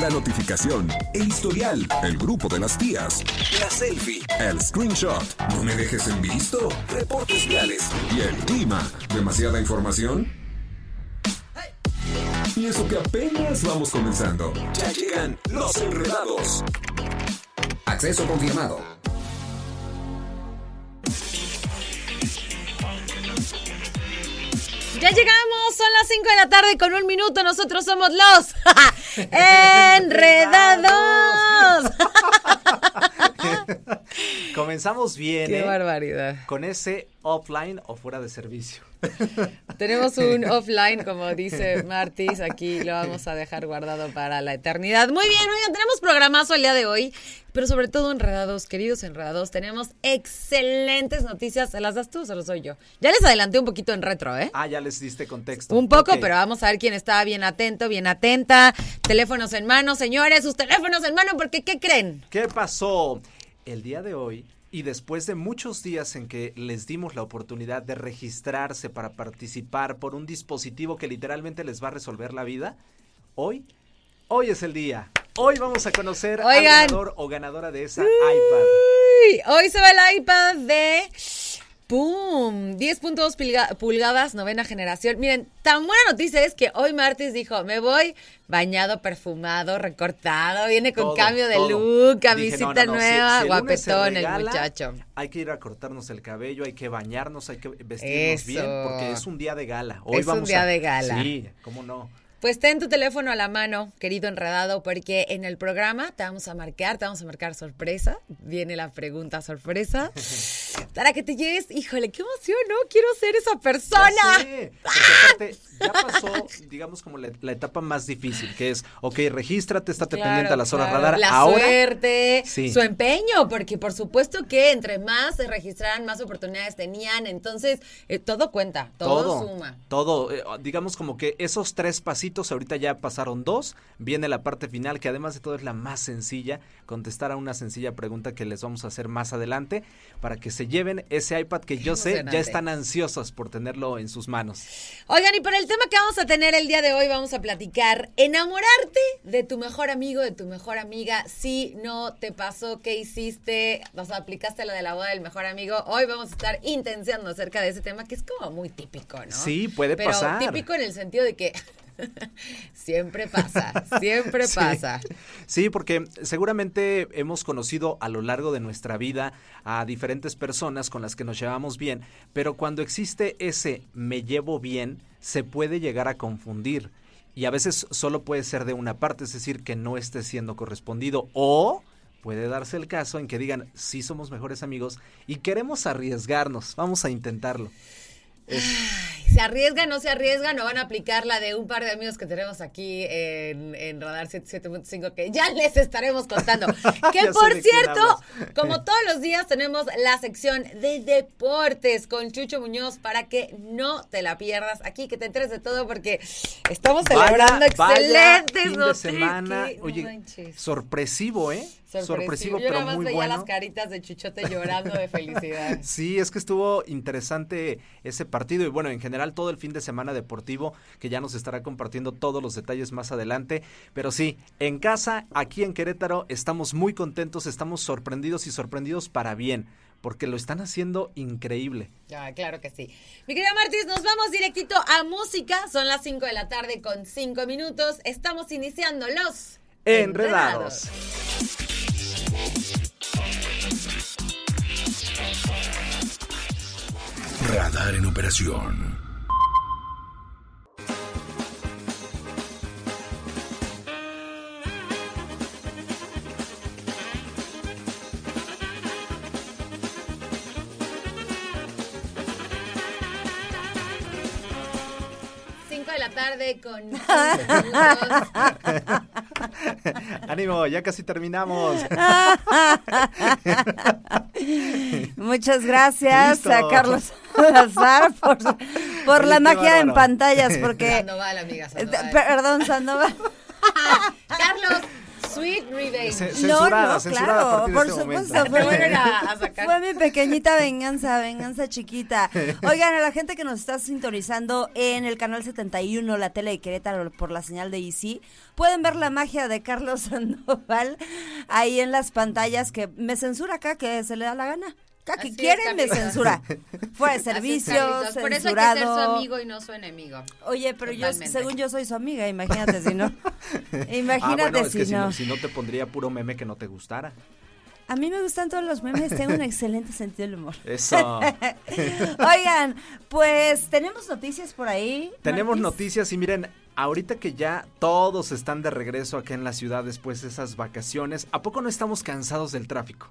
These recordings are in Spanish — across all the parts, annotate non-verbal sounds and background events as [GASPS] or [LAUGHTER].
la notificación, el historial, el grupo de las tías, la selfie, el screenshot, no me dejes en visto, reportes viales y el clima. ¿Demasiada información? Y eso que apenas vamos comenzando. Ya llegan los enredados. Acceso confirmado. Ya llegamos, son las 5 de la tarde con un minuto. Nosotros somos los [LAUGHS] enredados. [LAUGHS] Comenzamos bien. Qué ¿eh? barbaridad. Con ese offline o fuera de servicio. [LAUGHS] Tenemos un offline, como dice Martis, aquí lo vamos a dejar guardado para la eternidad. Muy bien, muy bien, tenemos programazo el día de hoy, pero sobre todo enredados, queridos enredados, tenemos excelentes noticias. ¿Se las das tú o se los soy yo? Ya les adelanté un poquito en retro, ¿eh? Ah, ya les diste contexto. Un poco, pero vamos a ver quién está bien atento, bien atenta. Teléfonos en mano, señores, sus teléfonos en mano, porque ¿qué creen? ¿Qué pasó? El día de hoy, y después de muchos días en que les dimos la oportunidad de registrarse para participar por un dispositivo que literalmente les va a resolver la vida, hoy, hoy es el día. Hoy vamos a conocer al ganador o ganadora de esa iPad. Hoy se va el iPad de ¡Pum! 10.2 pulga- pulgadas, novena generación. Miren, tan buena noticia es que hoy Martis dijo, me voy bañado, perfumado, recortado, viene con Todo, cambio de todo. look, Dije, camisita no, no, no, si- nueva, si guapetón el regala, muchacho. Hay que ir a cortarnos el cabello, hay que bañarnos, hay que vestirnos bien, porque es un día de gala. Hoy Es un día a- de gala. Sí, cómo no. Pues ten tu teléfono a la mano, querido enredado, porque en el programa te vamos a marcar, te vamos a marcar sorpresa. Viene la pregunta sorpresa. [LAUGHS] Para que te llegues, híjole, qué emoción, ¿no? Quiero ser esa persona. Ya sé, aparte, ya pasó, digamos, como la, la etapa más difícil, que es, ok, regístrate, estate Claro, pendiente a las horas claro. radar. La Ahora, suerte, Sí. su empeño, porque por supuesto que entre más se registraran, más oportunidades tenían. Entonces, eh, todo cuenta, todo, suma. Todo, eh, digamos como que esos tres pasitos, ahorita ya pasaron dos, viene la parte final, que además de todo es la más sencilla, contestar a una sencilla pregunta que les vamos a hacer más adelante, para que se lleven ese iPad que yo sé, ya están ansiosos por tenerlo en sus manos. Oigan, y para el tema que vamos a tener el día de hoy, vamos a platicar enamorarte de tu mejor amigo, de tu mejor amiga. Si no te pasó, ¿qué hiciste? O sea, aplicaste la de la boda del mejor amigo. Hoy vamos a estar intenciando acerca de ese tema que es como muy típico, ¿no? Sí, puede Pero pasar. típico en el sentido de que [LAUGHS] siempre pasa, siempre Sí. pasa. Sí, porque seguramente hemos conocido a lo largo de nuestra vida a diferentes personas con las que nos llevamos bien, pero cuando existe ese me llevo bien, se puede llegar a confundir. Y a veces solo puede ser de una parte, es decir, que no esté siendo correspondido. O puede darse el caso en que digan, sí somos mejores amigos y queremos arriesgarnos, vamos a intentarlo. ¿Se arriesgan, no se arriesgan o van a aplicar la de un par de amigos que tenemos aquí en, en Radar 77.5 que ya les estaremos contando? [LAUGHS] Que por cierto, como [LAUGHS] todos los días tenemos la sección de deportes con Chucho Muñoz para que no te la pierdas aquí, que te enteres de todo porque estamos celebrando Vaya- excelentes vaya fin de semana. No sorpresivo, ¿eh? Sorpresivo, Yo pero nada más muy veía bueno. las caritas de Chuchote llorando de felicidad. [LAUGHS] Sí, es que estuvo interesante ese partido y bueno, en general todo el fin de semana deportivo que ya nos estará compartiendo todos los detalles más adelante. Pero sí, en casa, aquí en Querétaro, estamos muy contentos, estamos sorprendidos y sorprendidos para bien, porque lo están haciendo increíble. Ah, claro que sí. Mi querida Martis, nos vamos directito a música. Son las 5 de la tarde con 5 minutos. Estamos iniciando los Enredados. Radar en operación. Cinco de la tarde con [LAUGHS] 15 minutos. Ánimo, ya casi terminamos. [LAUGHS] Muchas gracias Listo. a Carlos Salazar por, la magia en pantallas, [LAUGHS] porque... Sandoval, amiga, Eh, Sandoval. Perdón, Sandoval. [LAUGHS] Carlos, Sweet Revenge. No, censurada, no, censurada a claro, de por este supuesto. momento. Fue, vuelven a, a sacar. fue mi pequeñita venganza, venganza chiquita. Oigan, a la gente que nos está sintonizando en el canal 71, la tele de Querétaro, por la señal de Easy, pueden ver la magia de Carlos [LAUGHS] Sandoval ahí en las pantallas que me censura acá, que se le da la gana. Que Así es, quieren me Carlitos. censura. [LAUGHS] Fuera de es, servicio. Por eso hay que ser su amigo y no su enemigo. Oye, pero yo, según yo soy su amiga, imagínate si no. [LAUGHS] Ah, Imagínate bueno, es si que si no. no, si no te pondría puro meme que no te gustara. A mí me gustan todos los memes, tengo un excelente sentido del humor. Eso. [LAUGHS] Oigan, pues tenemos noticias por ahí. Tenemos noticias y miren, ahorita que ya todos están de regreso acá en la ciudad después de esas vacaciones, ¿a poco no estamos cansados del tráfico?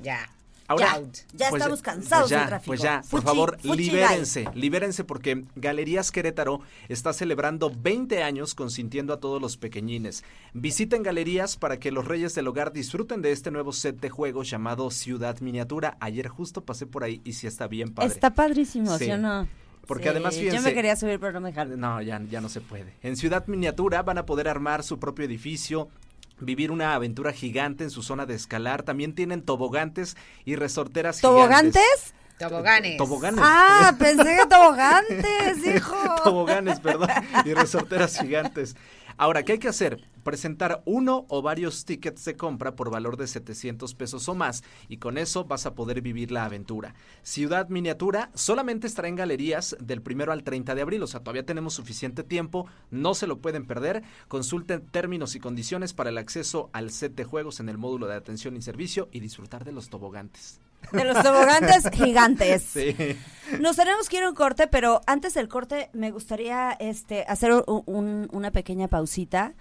Ya. Ahora. Ya pues, estamos cansados pues ya, del tráfico. Pues ya, por Fuchi- favor, fuchi libérense, libérense porque Galerías Querétaro está celebrando 20 años consintiendo a todos los pequeñines. Visiten Galerías para que los reyes del hogar disfruten de este nuevo set de juegos llamado Ciudad Miniatura. Ayer justo pasé por ahí y sí está bien padre. Está padrísimo, ¿sí, Sí. o no? Porque Sí, además, Yo fíjense- me quería subir, pero no me dejaron. No, ya, ya no se puede. En Ciudad Miniatura van a poder armar su propio edificio, vivir una aventura gigante en su zona de escalar. También tienen tobogantes y resorteras ¿Tobogantes? gigantes. Toboganes. Toboganes. Ah, [LAUGHS] pensé que tobogantes, hijo. Toboganes, perdón. Y resorteras gigantes. Ahora, ¿qué hay que hacer? Presentar uno o varios tickets de compra por valor de 700 pesos o más y con eso vas a poder vivir la aventura. Ciudad Miniatura solamente estará en galerías del primero al 30 de abril, o sea, todavía tenemos suficiente tiempo, no se lo pueden perder. Consulten términos y condiciones para el acceso al set de juegos en el módulo de atención y servicio y disfrutar de los tobogantes. De los tobogantes [LAUGHS] gigantes. Sí. Nos tenemos que ir a un corte, pero antes del corte me gustaría este hacer un- un- una pequeña pausita.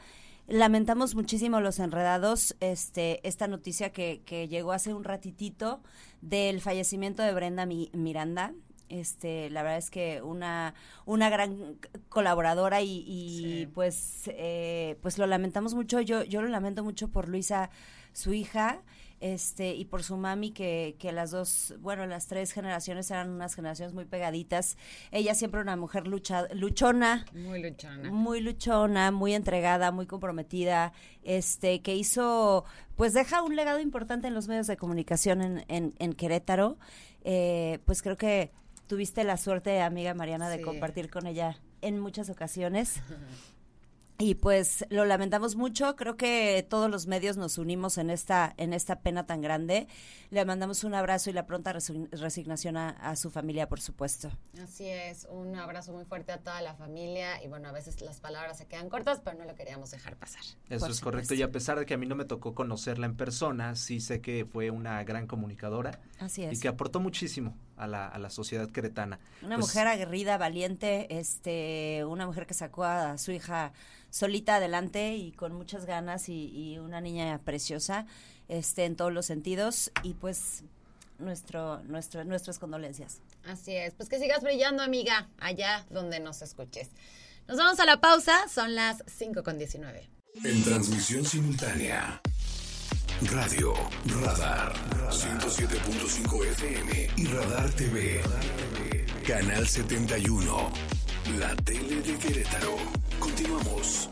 Lamentamos muchísimo los enredados, este, esta noticia que, que llegó hace un ratitito del fallecimiento de Brenda Mi- Miranda. Este, la verdad es que una, una gran colaboradora y, y, Sí. pues, eh, pues lo lamentamos mucho. Yo, yo lo lamento mucho por Luisa, su hija, este, y por su mami, que, que las dos, bueno, las tres generaciones eran unas generaciones muy pegaditas. Ella siempre una mujer lucha, luchona, Muy luchona. muy luchona, muy entregada, muy comprometida, este, que hizo, pues deja un legado importante en los medios de comunicación en, en, en Querétaro. Eh, pues creo que tuviste la suerte, amiga Mariana, de Sí. compartir con ella en muchas ocasiones. [LAUGHS] Y pues lo lamentamos mucho, creo que todos los medios nos unimos en esta, en esta pena tan grande. Le mandamos un abrazo y la pronta resign- resignación a, a su familia, por supuesto. Así es, un abrazo muy fuerte a toda la familia y bueno, a veces las palabras se quedan cortas, pero no lo queríamos dejar pasar. Eso Por es correcto. supuesto. Y a pesar de que a mí no me tocó conocerla en persona, sí sé que fue una gran comunicadora Así y es. que aportó muchísimo a la, a la sociedad queretana. Una Pues, mujer aguerrida, valiente, este, una mujer que sacó a su hija solita adelante y con muchas ganas y, y una niña preciosa, este, en todos los sentidos y pues nuestro, nuestro, nuestras condolencias. Así es, pues que sigas brillando, amiga, allá donde nos escuches. Nos vamos a la pausa, son las 5 con 19. En transmisión simultánea. Radio Radar 107.5 FM y Radar TV. Canal 71. La tele de Querétaro. Continuamos.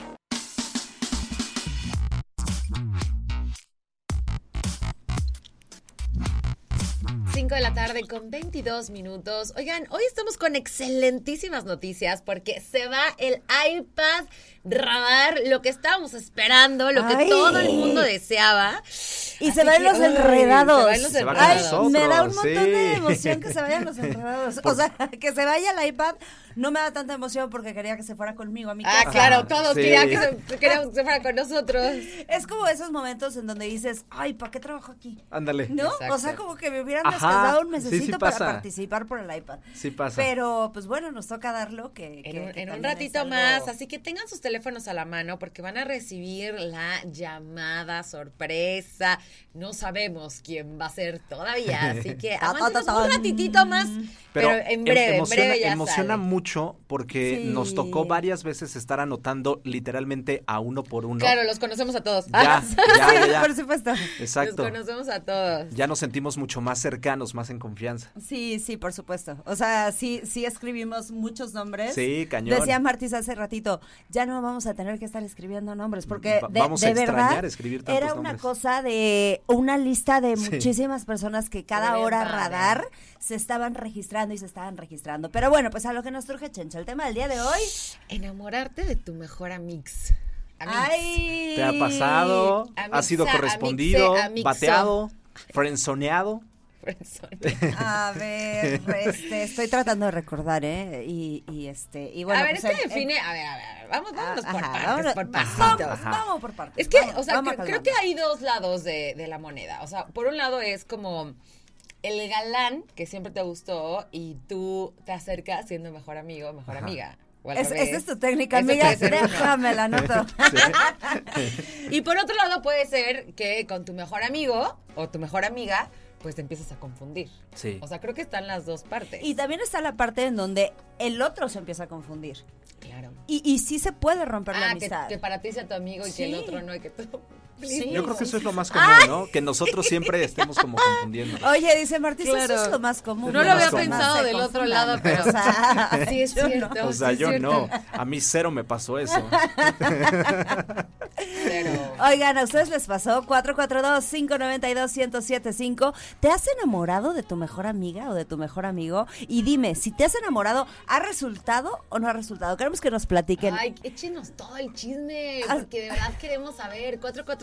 5 de la tarde con 22 minutos. Oigan, hoy estamos con excelentísimas noticias porque se va el iPad radar, lo que estábamos esperando, lo que Ay. todo el mundo deseaba. Y se van que, los ay, enredados. se van los Se va Ay, con me da un montón de emoción que se vayan los [LAUGHS] enredados. O sea, que se vaya el iPad no me da tanta emoción porque quería que se fuera conmigo a mi Ah, casa. claro, todos Sí. querían que se, que se fuera con nosotros. Es como esos momentos en donde dices, ay, ¿para qué trabajo aquí? Ándale. ¿No? Exacto. O sea, como que me hubieran descansado un sí, mesecito sí para participar por el iPad. Sí pasa. Pero, pues bueno, nos toca darlo que... En, que- un, que en un también es ratito más, así que tengan sus teléfonos a la mano porque van a recibir la llamada sorpresa. No sabemos quién va a ser todavía, así que [LAUGHS] un ratitito más, pero, en em- breve, emociona, en breve ya emociona sale. mucho porque Sí. nos tocó varias veces estar anotando literalmente a uno por uno. Claro, los conocemos a todos. Ya, [LAUGHS] ya, ya, ya. Por supuesto. Exacto. Los conocemos a todos. Ya nos sentimos mucho más cercanos, más en confianza. Sí, sí, por supuesto. O sea, sí, sí escribimos muchos nombres. Sí, cañón. Decía Martis hace ratito, ya no no vamos a tener que estar escribiendo nombres, porque Va- de, vamos a de extrañar verdad escribir tantos era una nombres. cosa de una lista de Sí. muchísimas personas que cada hora radar se estaban registrando y se estaban registrando. Pero bueno, pues a lo que nos surge, Chencha, el tema del día de hoy. Enamorarte de tu mejor amix. Amix. ¡Ay! ¿Te ha pasado? Amixa, ¿Has sido amixe, correspondido? amixo. ¿Bateado? ¿Frenzoneado? Friendzone. A ver, este, estoy tratando de recordar, ¿eh? Y, y este, y bueno, a ver, pues, es que el- define, a ver, a ver, vamos, vámonos por Ajá, partes, vámonos- por vamos, pasitos. Ajá. vamos por partes. Es que, vamos, o sea, vamos cre- creo que hay dos lados de, de la moneda. O sea, por un lado es como el galán que siempre te gustó y tú te acercas siendo mejor amigo, mejor Ajá. amiga. Es- esa es tu técnica, Eso amiga. Déjame la noto. [LAUGHS] Y por otro lado puede ser que con tu mejor amigo o tu mejor amiga, pues te empiezas a confundir. Sí. O sea, creo que están las dos partes. Y también está la parte en donde el otro se empieza a confundir. claro. Y, y sí se puede romper la Ah, que, amistad. que para ti sea tu amigo y que el otro no y que tú... Sí. Yo creo que eso es lo más común, ¿no? Que nosotros siempre estemos como confundiendo. Oye, dice Martí, eso es lo más común. No lo había pensado del otro lado, pero- O sea, [LAUGHS] Sí, es no. cierto. O sea, sí yo cierto. no. A mí cero me pasó eso. Pero... Oigan, ¿a ustedes les pasó? 442-592-1075. ¿Te has enamorado de tu mejor amiga o de tu mejor amigo? Y dime, si te has enamorado, ¿ha resultado o no ha resultado? Queremos que nos platiquen. Ay, échenos todo el chisme, Ah. porque de verdad queremos saber.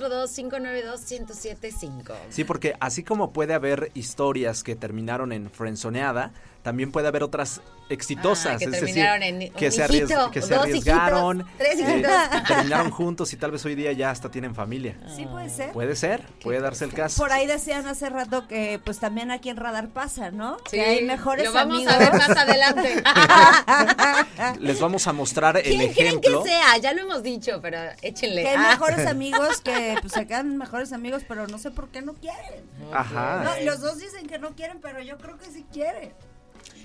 442-592-1075. Sí, porque así como puede haber historias que terminaron en frenzoneada, también puede haber otras exitosas, Ah, que es decir, terminaron en un que se, hijito, arries- que se dos arriesgaron, hijitos, tres eh, hijitos. terminaron juntos y tal vez hoy día ya hasta tienen familia. ¿Sí puede ser? Puede ser, puede darse el caso. Por ahí decían hace rato que pues también aquí en Radar pasa, ¿no? Sí, que hay mejores lo vamos amigos. a ver más adelante. [LAUGHS] Les vamos a mostrar el ¿Quién creen ejemplo. que sea? Ya lo hemos dicho, pero échenle. Que hay Ah. mejores [LAUGHS] amigos que pues, se quedan mejores amigos, pero no sé por qué no quieren. Ajá. No, los dos dicen que no quieren, pero yo creo que sí quieren.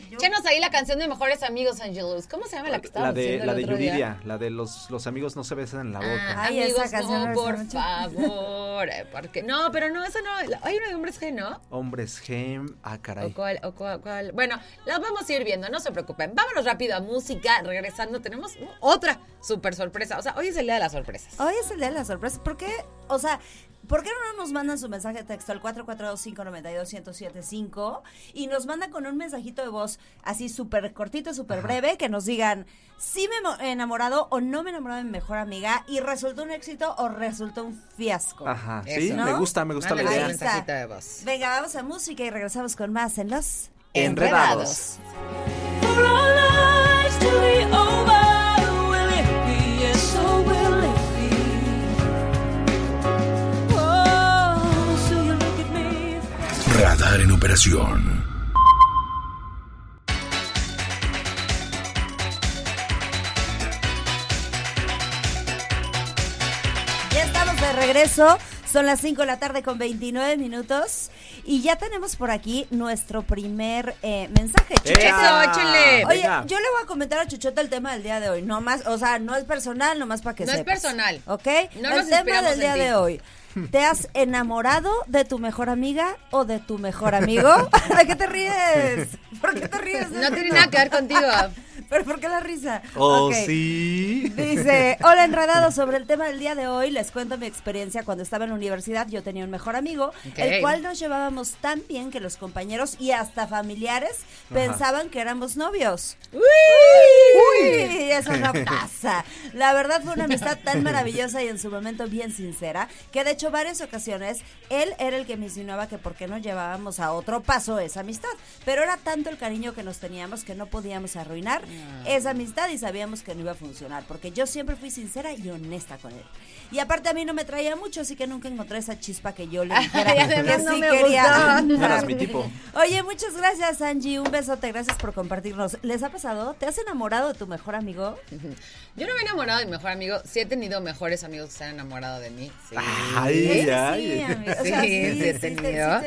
Yo- Échenos ahí la canción de Mejores Amigos, Angelus. ¿Cómo se llama la que estaba La de, la el de otro día? Yuridia, la de los, los amigos no se besan en la boca. Ah, Ay, esa amigos, canción no, por mucho. favor. eh, Porque, no, pero no, esa no. Hay una de hombres G, ¿no? Hombres gem, ah, ¿O caray. cuál, o cuál, cuál? Bueno, las vamos a ir viendo, no se preocupen. Vámonos rápido a música. Regresando, tenemos otra súper sorpresa. O sea, hoy es el día de las sorpresas. Hoy es el día de las sorpresas. ¿Por qué? O sea, ¿por qué no nos mandan su mensaje de texto al 442-592-1075 y nos mandan con un mensajito de voz así súper cortito, súper breve, que nos digan si me he enamorado o no me he enamorado de mi mejor amiga y resultó un éxito o resultó un fiasco? Ajá, Eso. sí, ¿No? me gusta, me gusta la Mándenos idea. mensajito de voz. Venga, vamos a música y regresamos con más en Los Enredados. For Radar en operación. Ya estamos de regreso. Son las 5 de la tarde con 29 minutos. Y ya tenemos por aquí nuestro primer eh, mensaje. Eso, échenle. Oye, Venga. yo le voy a comentar a Chuchota el tema del día de hoy. No más, o sea, no es personal, nomás para que No es sepas. personal. ¿Ok? No el nos tema del día ti. de hoy. ¿Te has enamorado de tu mejor amiga o de tu mejor amigo? [LAUGHS] ¿De qué te ríes? ¿Por qué te ríes? No tiene nada que ver contigo. ¿Pero por qué la risa? Oh, sí. Dice, hola enredados, sobre el tema del día de hoy les cuento mi experiencia cuando estaba en la universidad, yo tenía un mejor amigo, el cual nos llevábamos tan bien que los compañeros y hasta familiares pensaban que éramos novios. Uy, [LAUGHS] eso no [LAUGHS] pasa. La verdad fue una amistad tan maravillosa y en su momento bien sincera, que de hecho varias ocasiones él era el que me insinuaba que por qué no llevábamos a otro paso esa amistad. Pero era tanto el cariño que nos teníamos que no podíamos arruinar esa amistad y sabíamos que no iba a funcionar, porque yo siempre fui sincera y honesta con él. Y aparte a mí no me traía mucho, así que nunca encontré esa chispa que yo le [LAUGHS] dijera que no sí me quería. eras mi tipo. Oye, muchas gracias, Angie. Un besote, gracias por compartirnos. ¿Les ha pasado? ¿Te has enamorado de tu mejor amigo? [LAUGHS] Yo no me he enamorado de mi mejor amigo. Sí he tenido mejores amigos que se han enamorado de mí. Sí. Ay, Sí, ay. Sí, sea, sí he tenido.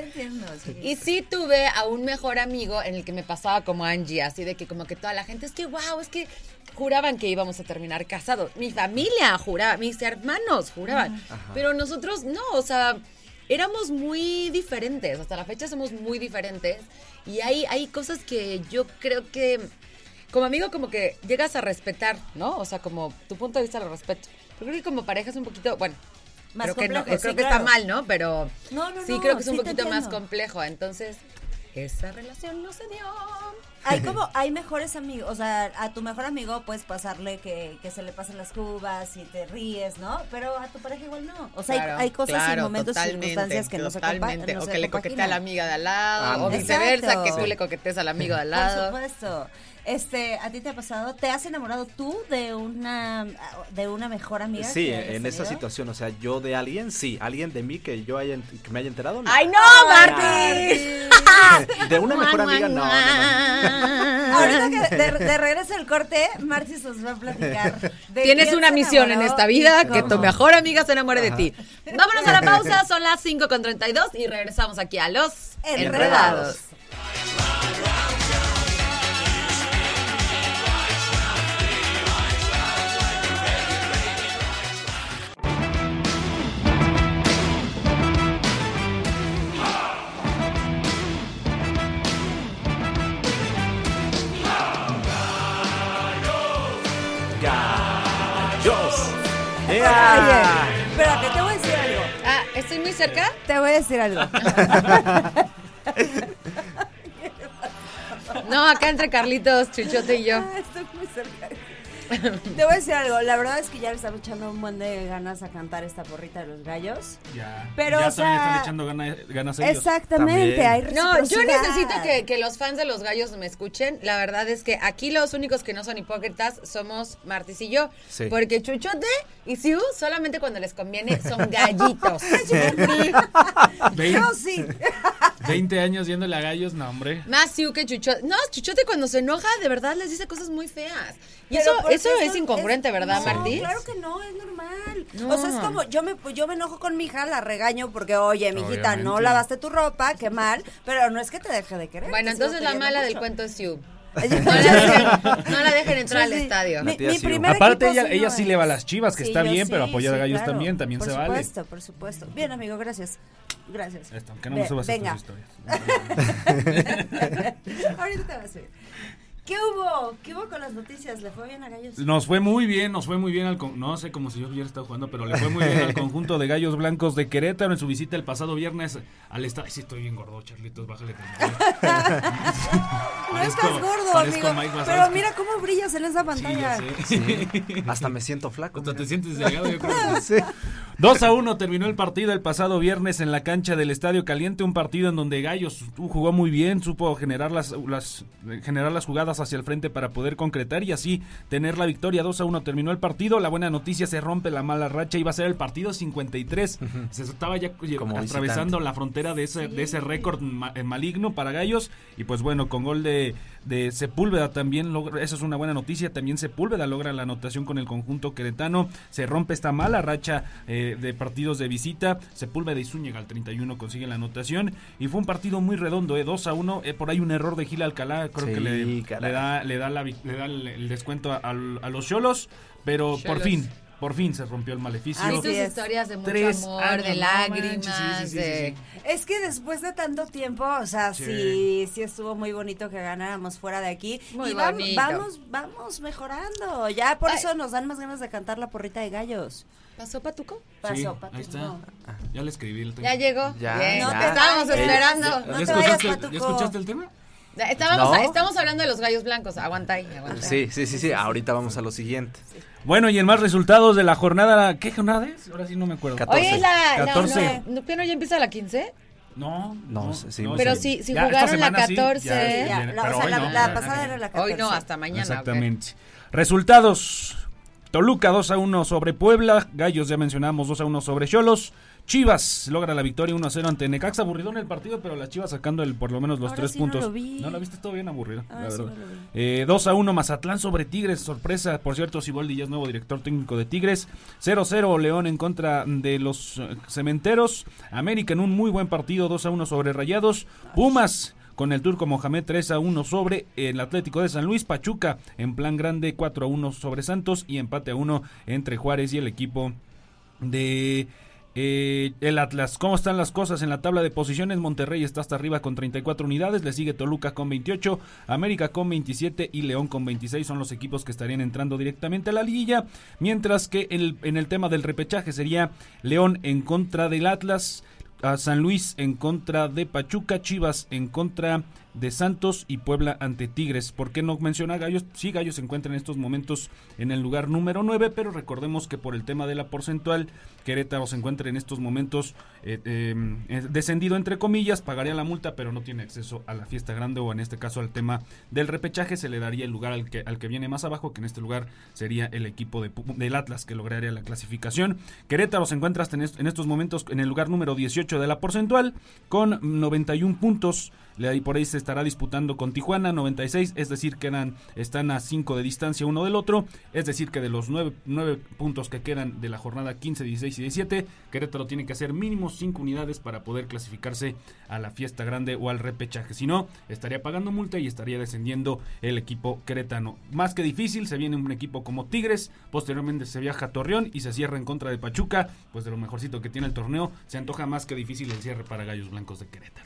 Y sí tuve a un mejor amigo en el que me pasaba como Angie, así de que como que toda la gente, es que wow, es que juraban que íbamos a terminar casados. Mi familia juraba, mis hermanos juraban. Pero nosotros no, o sea, éramos muy diferentes. Hasta la fecha somos muy diferentes. Y hay, hay cosas que yo creo que como amigo como que llegas a respetar, ¿no? O sea, como tu punto de vista lo respeto. Pero creo que como pareja es un poquito, bueno, Más creo que, no, complejo, creo sí, que claro. está mal, ¿no? Pero No, no, sí no, creo que es un sí poquito más complejo. Entonces, esa relación no se dio. Hay como, hay mejores amigos, o sea, a tu mejor amigo puedes pasarle que, que se le pasen las cubas y te ríes, ¿no? Pero a tu pareja igual no. O sea, hay- Claro, hay, cosas claro, y momentos y circunstancias que no se totalmente. no O se que le coquetea a la amiga de al lado, Ah, o viceversa, que tú le coquetees a la amiga de al Por lado. supuesto. Este, ¿a ti te ha pasado? ¿Te has enamorado tú de una de una mejor amiga? Sí, en esa tenido? situación, o sea, yo de alguien, sí, alguien de mí que yo haya, que me haya enterado. no. ¡Ay, no, Martín! [LAUGHS] De una mejor amiga, no, no, no. Ahorita que de, [LAUGHS] de regreso al corte, Marcis nos va a platicar. Tienes una misión en esta vida, que tu mejor amiga se enamore de ti. Vámonos a la pausa, son las 5 con 32 y regresamos aquí a Los Enredados. Enredados. Cerca? Te voy a decir algo. [LAUGHS] No, acá entre Carlitos, Chuchote y yo. [LAUGHS] Te voy a decir algo. La verdad es que ya le estamos echando un buen de ganas a cantar esta porrita de los gallos. Ya, Pero, ya o también sea, están echando gana- ganas ellos. Exactamente, hay No, yo necesito que, que los fans de los gallos me escuchen. La verdad es que aquí los únicos que no son hipócritas somos Martis y yo. Sí. Porque Chuchote y Siu solamente cuando les conviene son gallitos. [LAUGHS] Yo sí. 20 años yéndole a gallos, no, hombre. Más Siu que Chuchote. No, Chuchote cuando se enoja, de verdad les dice cosas muy feas. Y eso, eso es incongruente, ¿verdad, no, Martí? Claro que no, es normal. No. O sea, es como, yo me, yo me enojo con mi hija, la regaño porque, oye, mijita, no lavaste tu ropa, qué mal, pero no es que te deje de querer. Bueno, entonces la mala del cuento es Siu. Sí, [LAUGHS] No la dejen, no la dejen entrar al sí. estadio. Mi, mi primer Aparte, ella- sí ella sí le va a las Chivas, que está yo bien, pero apoyar a Gallos claro. también, también por se vale. supuesto, por supuesto. Bien, amigo, gracias. Gracias. Esto, aunque no Ve- me subas venga. estas historias. [LAUGHS] Ahorita te vas a subir. ¿Qué hubo? ¿Qué hubo con las noticias? ¿Le fue bien a Gallos? Nos fue muy bien, nos fue muy bien al con- no sé como si yo hubiera estado jugando, pero le fue muy bien al [LAUGHS] conjunto de Gallos Blancos de Querétaro en su visita el pasado viernes al estadio. Sí, estoy bien gordo, Charlitos, bájale. tantito. [LAUGHS] No Parezco- estás gordo, amigo. Pero mira cómo brillas en esa Sí, pantalla. ya sé. [LAUGHS] Hasta me siento flaco. Hasta te sientes delgado, yo creo. Sí. 2 a 1 terminó el partido el pasado viernes en la cancha del Estadio Caliente, un partido en donde Gallos jugó muy bien, supo generar las, las generar las jugadas hacia el frente para poder concretar y así tener la victoria 2 a 1 terminó el partido. La buena noticia se rompe la mala racha, iba a ser el partido 53. Se estaba ya Como atravesando visitante. la frontera de ese de ese récord ma- eh, maligno para Gallos y pues bueno, con gol de de Sepúlveda también logra, eso es una buena noticia, también Sepúlveda logra la anotación con el conjunto queretano, se rompe esta mala racha eh, de partidos de visita, Sepúlveda y Zúñiga al 31 consiguen la anotación y fue un partido muy redondo, eh, 2 a 1, eh, por ahí un error de Gil Alcalá, creo Sí, que le, da le da la le da el, descuento a, al- a los Cholos, pero por fin por fin se rompió el maleficio. Hay es. historias de mucho Tres amor, años, de no lágrimas, manches, sí, sí, sí, sí, de... sí. Es que después de tanto tiempo, o sea, sí, Sí. sí, estuvo muy bonito que ganáramos fuera de aquí. Muy y vam- bonito. vamos, vamos mejorando. Ya por Ay. eso nos dan más ganas de cantar la porrita de gallos. ¿Pasó, Patuco? Pasó, Sí, Patu, ahí está. no. Ya le escribí el tema. Ya llegó. Ya, Bien. No te te estábamos esperando. No ¿Ya, te vayas, Patuco. ¿Ya escuchaste el tema? Estábamos, No. estamos hablando de los gallos blancos. Aguanta ahí, aguanta. Sí, sí, sí, sí. Ahorita vamos a lo siguiente. Bueno, y en más resultados de la jornada, ¿qué jornada es? Ahora sí no me acuerdo. Catorce. Oye, la, la, 14. no, ¿qué no ya empieza la 15? No, No, sí, Pero sí. sí, si Ya, jugaron la semana sí, 14. ya, Sí, ya, viene, la, o sea, la, no, pasada era la 14. Hoy no, hasta mañana. Exactamente. Resultados. Toluca 2 a 1 sobre Puebla. Gallos ya mencionamos 2 a 1 sobre Cholos. Chivas logra la victoria 1 a 0 ante Necaxa. Aburrido en el partido, pero las Chivas sacando el, por lo menos los Ahora tres sí no puntos. lo vi. la viste todo bien aburrido, Ah, la sí verdad. no. Eh, 2 a 1 Mazatlán sobre Tigres. Sorpresa, por cierto, Siboldi ya es nuevo director técnico de Tigres. 0-0 León en contra de los eh, Cementeros. América en un muy buen partido 2 a 1 sobre Rayados. Pumas con el turco Mohamed 3 a 1 sobre el Atlético de San Luis. Pachuca en plan grande 4 a 1 sobre Santos y empate a 1 entre Juárez y el equipo de Eh, el Atlas, ¿cómo están las cosas en la tabla de posiciones? Monterrey está hasta arriba con 34 unidades, le sigue Toluca con 28, América con 27 y León con 26 son los equipos que estarían entrando directamente a la liguilla, mientras que en el tema del repechaje sería León en contra del Atlas, a San Luis en contra de Pachuca, Chivas en contra de Santos y Puebla ante Tigres. ¿Por qué no menciona Gallos? Sí, Gallos se encuentra en estos momentos en el lugar número 9, pero recordemos que por el tema de la porcentual, Querétaro se encuentra en estos momentos eh, eh, descendido entre comillas, pagaría la multa, pero no tiene acceso a la fiesta grande o en este caso al tema del repechaje, se le daría el lugar al que, al que viene más abajo, que en este lugar sería el equipo de, del Atlas que lograría la clasificación. Querétaro se encuentra hasta en, en estos momentos en el lugar número 18 de la porcentual con 91 puntos. Le- ahí por ahí se estará disputando con Tijuana 96, es decir, quedan están a 5 de distancia uno del otro, es decir, que de los 9, puntos que quedan de la jornada 15, 16 y 17, Querétaro tiene que hacer mínimo 5 unidades para poder clasificarse a la fiesta grande o al repechaje, si no, estaría pagando multa y estaría descendiendo el equipo queretano. Más que difícil, se viene un equipo como Tigres, posteriormente se viaja a Torreón y se cierra en contra de Pachuca, pues de lo mejorcito que tiene el torneo, se antoja más que difícil el cierre para Gallos Blancos de Querétaro.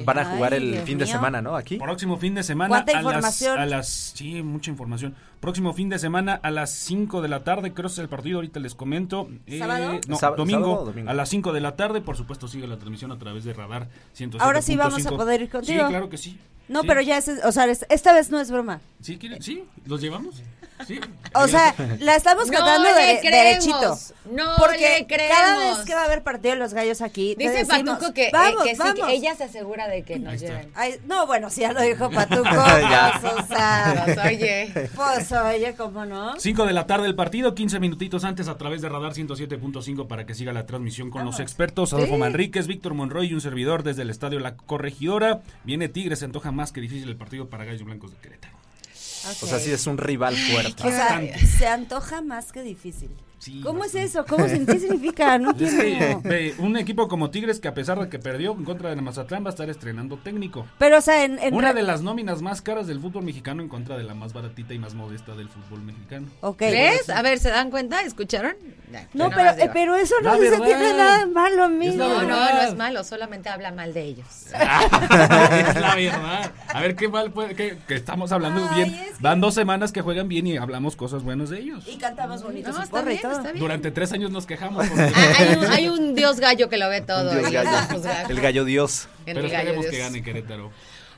Ok. Van a jugar Ay, el Dios fin de mío. semana, ¿no? Aquí. Próximo fin de semana. ¿Cuánta a las- información? A las, sí, mucha información. Próximo fin de semana a las 5 de la tarde, creo que es el partido, ahorita les comento. Eh, ¿Sábado? no, Sáb- domingo, sábado o domingo. a las 5 de la tarde, por supuesto sigue la transmisión a través de Radar 107.5. Ahora sí vamos a poder ir contigo. Sí, claro que sí. No, Sí. pero ya es, o sea, es- esta vez no es broma. ¿Sí, quieren? ¿Sí? ¿Los llevamos? Sí. O sea, la estamos No derechito. no porque le creemos. cada vez que va a haber partido de los gallos aquí, Dice decimos, Patuco que, eh, vamos, que sí, que ella se asegura de que nos lleven. Ay, no, bueno, si ya lo dijo [LAUGHS] Patuco, Ya. pues, o sea, Pues, oye. pues oye, ¿cómo no? 5 de la tarde el partido, 15 minutitos antes a través de Radar 107.5 para que siga la transmisión con los expertos. Adolfo Manríquez, Víctor Monroy y un servidor desde el estadio La Corregidora. Viene Tigres, se antoja más que difícil el partido para Gallos Blancos de Querétaro. O sea, sí es un rival fuerte. O sea, Bastante. se antoja más que difícil. Sí, ¿Cómo es eso? ¿Cómo se- ¿Qué significa? No [LAUGHS] Es que, entiendo. ve, un equipo como Tigres que a pesar de que perdió en contra de Mazatlán va a estar estrenando técnico. Pero, o sea, en, en Una de las nóminas más caras del fútbol mexicano en contra de la más baratita y más modesta del fútbol mexicano. Ok. ¿Ves? A ver, ¿se dan cuenta? ¿Escucharon? No, pero, eh, pero eso no se tiene nada malo, amigo. No, no, no es malo, solamente habla mal de ellos. [LAUGHS] es la verdad. A ver qué mal puede, que, que estamos hablando Ay, bien. es que- Van dos semanas que juegan bien y hablamos cosas buenas de ellos. Y cantamos bonitos No, está bien. Durante tres años nos quejamos. [LAUGHS] porque- Ah, hay, un, [LAUGHS] hay un dios gallo que lo ve todo. Gallo. juzgar. El gallo dios. Pero el gallo esperemos dios. que gane Querétaro.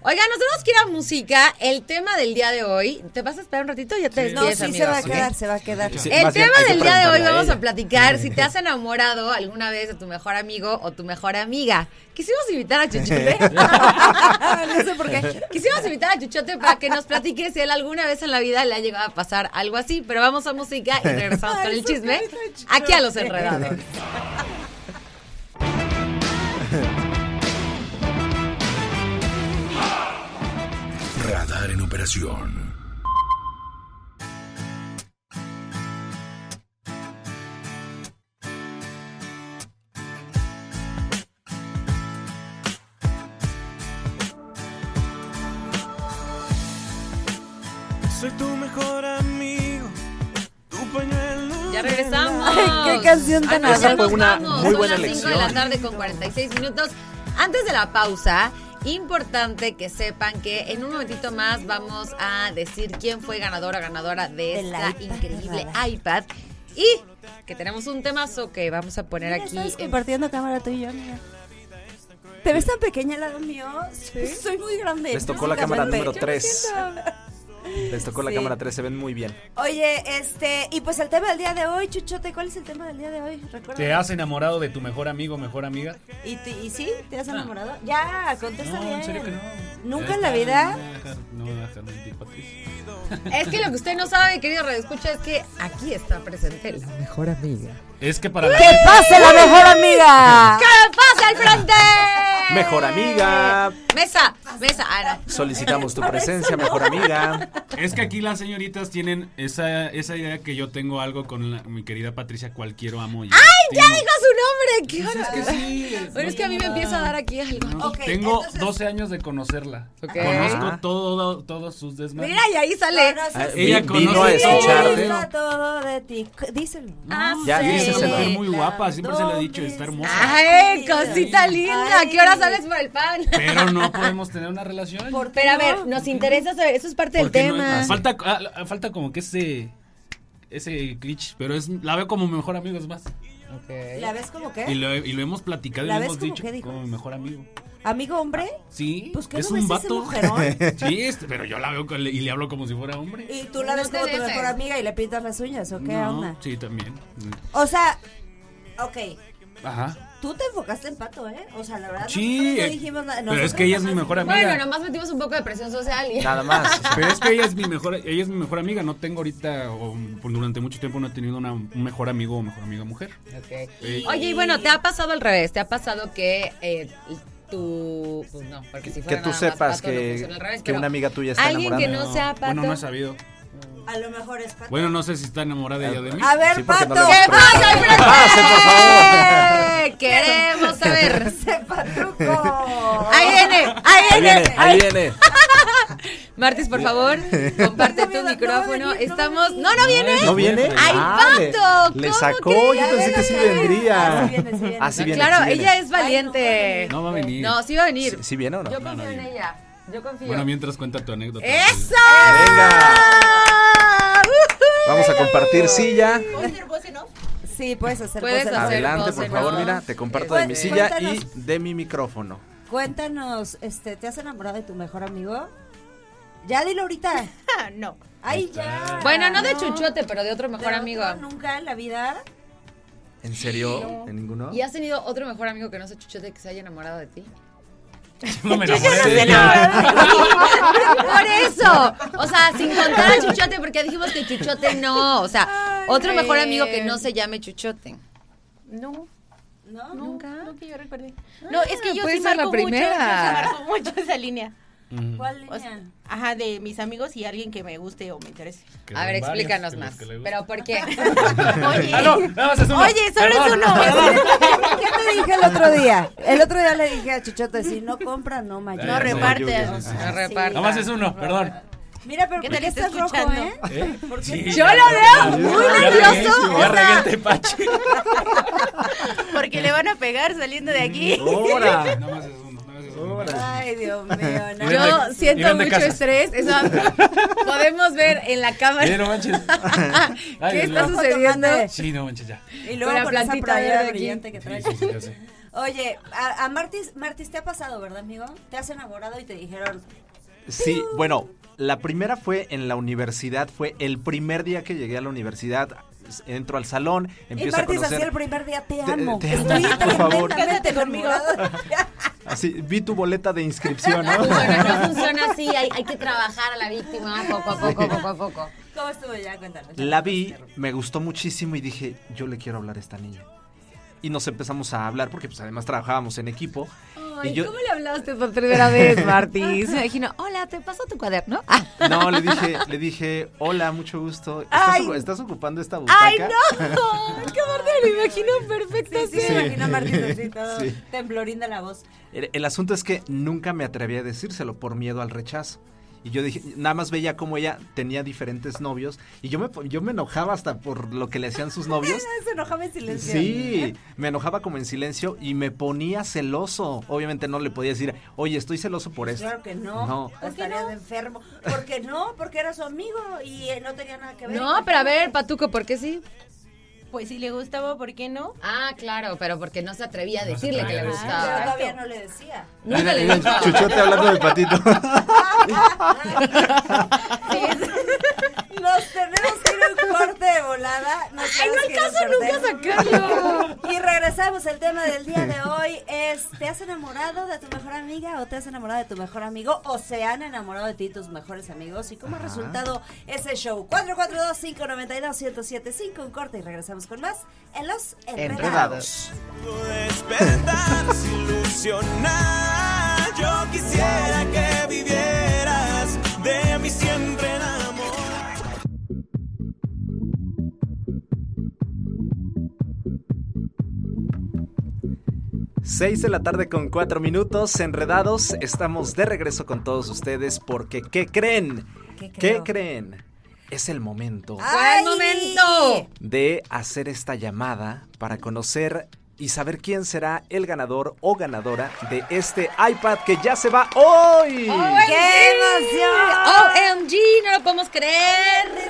Oigan, nos tenemos que ir a música. El tema del día de hoy. ¿Te vas a esperar un ratito? Ya te No, despides, sí se va a quedar, se va a quedar. Sí, El tema del día de hoy vamos a platicar si [LAUGHS] te has enamorado alguna vez de tu mejor amigo o tu mejor amiga. Quisimos invitar a Chuchote. [LAUGHS] [LAUGHS] no sé por qué. Quisimos invitar a Chuchote para que nos platique si él alguna vez en la vida le ha llegado a pasar algo así. Pero vamos a música y regresamos con el chisme aquí a los enredados. Radar en operación. Soy tu mejor amigo, tu pañuelo. Ya regresamos. Ay, qué canción tan Esa fue una muy Son buena las 5 de la elección. tarde con 46 minutos. Antes de la pausa, importante que sepan que en un momentito más vamos a decir quién fue ganadora ganadora de Del esta iPad, increíble iPad. Y que tenemos un temazo que vamos a poner Mira, aquí. estás en- compartiendo cámara tú y yo, mira. ¿Te ves tan pequeña al lado mío? [LAUGHS] Soy muy grande. Les tocó la cámara número 3. Les tocó la cámara 3, se ven muy bien. Oye, este, y pues el tema del día de hoy, Chuchote, ¿cuál es el tema del día de hoy? Recuerda. ¿Te has enamorado de tu mejor amigo, mejor amiga? ¿Y, ti- ¿Y sí? ¿Te has enamorado? Ya, contesta No, bien. en serio que no. ¿Nunca en la vida? No no me va a dejar mentir, Patricia. Es que lo que usted no sabe, querido Radio Escucha, es que aquí está presente la mejor amiga. Es que para la ¡Que pase la mejor amiga! ¡Que pase al frente! Mejor amiga. Mesa, mesa. Ah, no. Solicitamos tu presencia, mejor amiga. Es que aquí las señoritas tienen esa, esa idea que yo tengo algo con la- mi querida Patricia, cualquier amo. ¡Ay, ¡Ya dijo su nombre! ¿Qué Pues es hora? que sí. Bueno, es que a mí me empieza a dar aquí algo. Tengo entonces- 12 años de conocerla. Conozco Ah. todo, todos sus desmadres. Mira, y ahí sale. Ah. Ella vi- conoce vino a escucharte. Todo de ti. Díselo. Ah, Ya, sí. Ella díselo. mujer muy guapa, siempre se lo he dicho, está hermosa. Ay, cosita linda. ¿A qué hora sales por el pan? Pero no [LAUGHS] podemos tener una relación. Pero a ver, nos interesa saber, eso es parte del no- tema. falta, ah, falta como que ese ese glitch, pero es la veo como mi mejor amigo es más. ¿La ves como Y qué? lo, y lo hemos platicado y ¿La lo hemos como dicho qué como mi mejor amigo. ¿Amigo hombre? Sí, Pues, ¿qué es no un vato. [LAUGHS] sí, pero yo la veo con- y le hablo como si fuera hombre. ¿Y tú la No ves te como tu mejor amiga y le pintas las uñas o qué No, onda? Sí, también. O sea, ok, Ajá. Tú te enfocaste en Pato, ¿eh? O sea, la verdad, Sí, nosotros no eh, dijimos nada. pero es que ella es mi mejor amiga. Bueno, nomás metimos un poco de presión social y... Nada más. o sea, Pero es que ella es mi mejor, ella es mi mejor amiga. No tengo ahorita, o por durante mucho tiempo no he tenido una, un mejor amigo o mejor amiga mujer. Ok. Eh, Oye, y bueno, ¿te ha pasado al revés? ¿Te ha pasado que eh, tú... Pues no, porque si que tú nada más sepas pato, no que, funciona al revés, que una amiga tuya está alguien que enamorada. no sea pato. Bueno, no he sabido. A lo mejor es Pato. Bueno, no sé si está enamorada ella de mí. A ver, Sí, Pato. no hemos preguntado. Pase, por favor. [LAUGHS] Queremos saber. [LAUGHS] ¡Ese Patuco! Ahí viene, ahí Ahí viene. ahí viene. [LAUGHS] Martis, por favor, comparte tu micrófono. Estamos. No, no viene. ¿No viene? ¡Ay, le- Pato! Le ¿Cómo sacó, yo pensé que sí vendría. sí viene. Ah, Claro, sí viene. ella es valiente. No va a venir. No, sí va a venir. ¿Sí, sí viene o no? Yo confío no en ella. Yo confío. Bueno, mientras cuenta tu anécdota. ¡Eso! Venga. Vamos a compartir silla. Sí, puedes hacer Puedes voces. hacer Adelante, voz por en favor, off. mira, te comparto de mi Cuéntanos. silla y de mi micrófono. Cuéntanos, este, ¿te has enamorado de tu mejor amigo? Ya dilo ahorita. [LAUGHS] no. Ay, ya. Bueno, no de chuchote, pero de otro mejor ¿De amigo. otro Nunca en la vida. ¿En serio? ¿En ninguno? ¿Y has tenido otro mejor amigo que no sea chuchote que se haya enamorado de ti? No me enamoré de ella. [LAUGHS] Por eso. O sea, sin contar a Chuchote, porque dijimos que Chuchote no. O sea, otro mejor amigo que no se llame Chuchote. No, ¿No? Nunca. no que yo recuerde. No, es que yo puede sí ser la marco mucho, primera. yo sí marco mucho esa línea. ¿Cuál O sea, línea? ajá, de mis amigos y alguien que me guste o me interese. Que A ver, explícanos más. Pero ¿por qué? [LAUGHS] [LAUGHS] Oye, Ah, no, nada más es uno. Oye, solo es uno. [LAUGHS] ¿Qué te dije el otro día? El otro día le dije a Chuchote, si no compra, no mayor. no reparte. No reparta. Nada más es uno, perdón. Mira, pero ¿Qué ¿por tal qué está estás rojo, escuchando? eh? ¿Eh? ¿Por qué? Sí. Yo lo veo muy nervioso. Ya. Porque le van a pegar saliendo de aquí. ¡Hora! Nada más es Ay, Dios mío. [LAUGHS] no. Yo de- siento de mucho estrés. Eso [LAUGHS] podemos ver en la cámara. no manches. [LAUGHS] Ay, ¿Qué está sucediendo? Sí, no manches ya. Y luego Con la esa plantita aquí. brillante que Sí, traes. sí, sí, sé. Oye, a, a Martis, Martis, ¿te ha pasado, verdad, amigo? ¿Te has enamorado y te dijeron, Sí, bueno, la primera fue en la universidad, fue el primer día que llegué a la universidad. Entro al salón, empiezo a Martis así conocer. el primer día, te Te- amo. te amo, Estoy por favor. Cásate conmigo. Así, vi tu boleta de inscripción, No ¿no? funciona, no funciona así. Hay, hay que trabajar a la víctima poco a poco, poco a poco. ¿Cómo estuvo ya? Cuéntanos. La vi, me gustó muchísimo y dije, yo le quiero hablar a esta niña. Y nos empezamos a hablar porque pues además trabajábamos en equipo. Ay, y yo, ¿cómo le hablaste por primera vez, Martis? [LAUGHS] Me imagino, hola, ¿te paso tu cuaderno? [LAUGHS] No, le dije, le dije, hola, mucho gusto. ¿Estás, Ay. ocu- estás ocupando esta butaca? ¡Ay, no! [LAUGHS] ¡Qué aparte me imagino perfecto Sí, sí, así. me imagino a Martis así, todo Sí. temblorín de la voz. El, el asunto es que nunca me atreví a decírselo por miedo al rechazo. Y yo dije, nada más veía como ella tenía diferentes novios. Y yo me, yo me enojaba hasta por lo que le hacían sus novios. [LAUGHS] Se enojaba en silencio. Sí, me enojaba como en silencio y me ponía celoso. Obviamente no le podía decir, oye, estoy celoso por esto. Claro que no. No. Estarías enfermo. ¿Por qué no? Porque era su amigo y eh, no tenía nada que ver. No, pero a ver, Patuco, ¿por qué sí? Pues si le gustaba, ¿por qué no? Ah, claro, pero porque no se atrevía a decirle que le Pero gustaba. todavía no le decía. Nunca Mira, le dijo. Chuchote hablando de patito. Nos tenemos corte de volada. Nos Ay, no alcanzo nunca a sacarlo. Y regresamos. El tema del día de hoy es: ¿te has enamorado de tu mejor amiga o te has enamorado de tu mejor amigo o se han enamorado de ti tus mejores amigos? ¿Y cómo ha resultado ese show? 442-592-1075. Un corte y regresamos con más en Los Enredados. Enredados. despertar ilusionar. Yo quisiera que vivieras de mí siempre 6 de la tarde con 4 minutos, enredados. Estamos de regreso con todos ustedes porque ¿qué creen? ¿Qué creen? Es el momento ¡Buen momento! de hacer esta llamada para conocer y saber quién será el ganador o ganadora de este iPad que ya se va hoy. ¡Qué emoción! OMG, no lo podemos creer.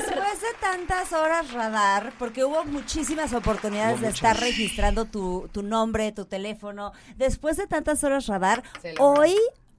Tantas horas radar, porque hubo muchísimas oportunidades Hubo de muchas. estar registrando tu, tu nombre, tu teléfono, después de tantas horas radar, hoy,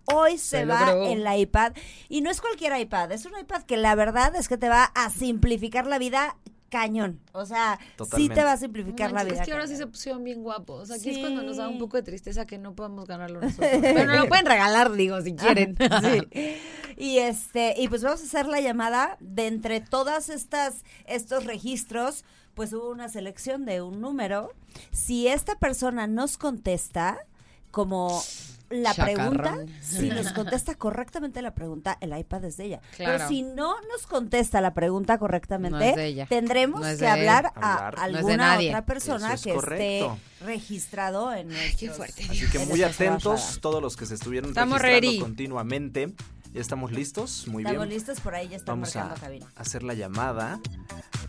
hoy se, Se va logró. el iPad. Y no es cualquier iPad, es un iPad que la verdad es que te va a simplificar la vida cañón. O sea, sí Totalmente. te va a simplificar la vida. Es que ahora sí se pusieron bien guapos. Aquí es cuando nos da un Sí. poco de tristeza que no podamos ganarlo nosotros. Pero nos lo [LAUGHS] pueden regalar, digo, si quieren. [LAUGHS] Sí. Y este, y pues vamos a hacer la llamada de entre todas estas estos registros, pues hubo una selección de un número. Si esta persona nos contesta como la Chacarrón. pregunta, si nos [LAUGHS] contesta correctamente la pregunta, el iPad es de ella. Claro. Pero si no nos contesta la pregunta correctamente, No tendremos No que hablar a Hablar. Alguna otra persona es que correcto. esté registrado en nuestros, fuerte, Así que muy atentos todos los que se estuvieron Estamos registrando ready. continuamente. Ya estamos listos, muy Estamos bien. listos, por ahí ya están Vamos a marcando cabina. hacer la llamada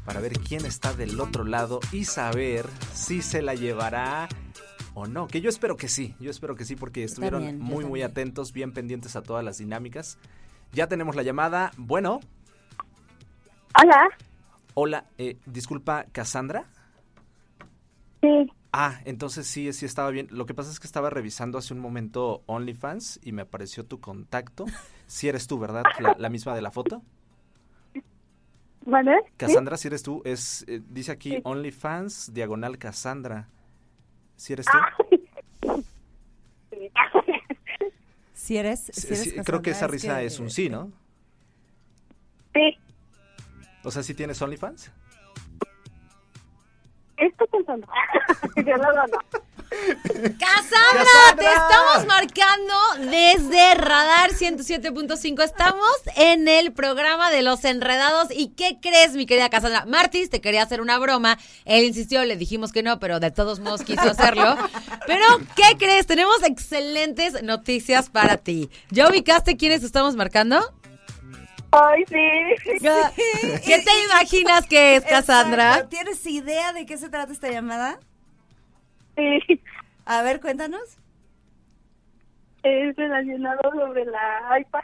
para ver quién está del otro lado y saber si se la llevará o no. Que yo espero que sí, yo espero que sí porque estuvieron también, muy muy atentos, bien pendientes a todas las dinámicas. Ya tenemos la llamada. Bueno, Hola, hola, eh, disculpa, Cassandra. sí, Ah, entonces sí, sí estaba bien. Lo que pasa es que estaba revisando hace un momento OnlyFans y me apareció tu contacto. Si eres tú, ¿verdad? La, la misma de la foto. ¿vale? Cassandra, si eres tú, es eh, dice aquí Sí. OnlyFans diagonal Cassandra. Si eres tú. Si eres, Sí, si eres sí, creo que esa risa que- es un sí, ¿no? Sí, O sea, ¿sí tienes OnlyFans? estoy pensando. [LAUGHS] Yo no, no, no. [LAUGHS] [LAUGHS] Cassandra, te estamos marcando desde Radar 107.5. Estamos en el programa de los enredados. ¿Y qué crees, mi querida Cassandra? Martis te quería hacer una broma. Él insistió, le dijimos que no, pero de todos modos quiso hacerlo. Pero, ¿qué crees? Tenemos excelentes noticias para ti. ¿Ya ubicaste quiénes estamos marcando? Ay, sí. ¿Qué te imaginas que es, Cassandra? Exacto. ¿Tienes idea de qué se trata esta llamada? Sí, A ver, cuéntanos. es relacionado sobre la iPad.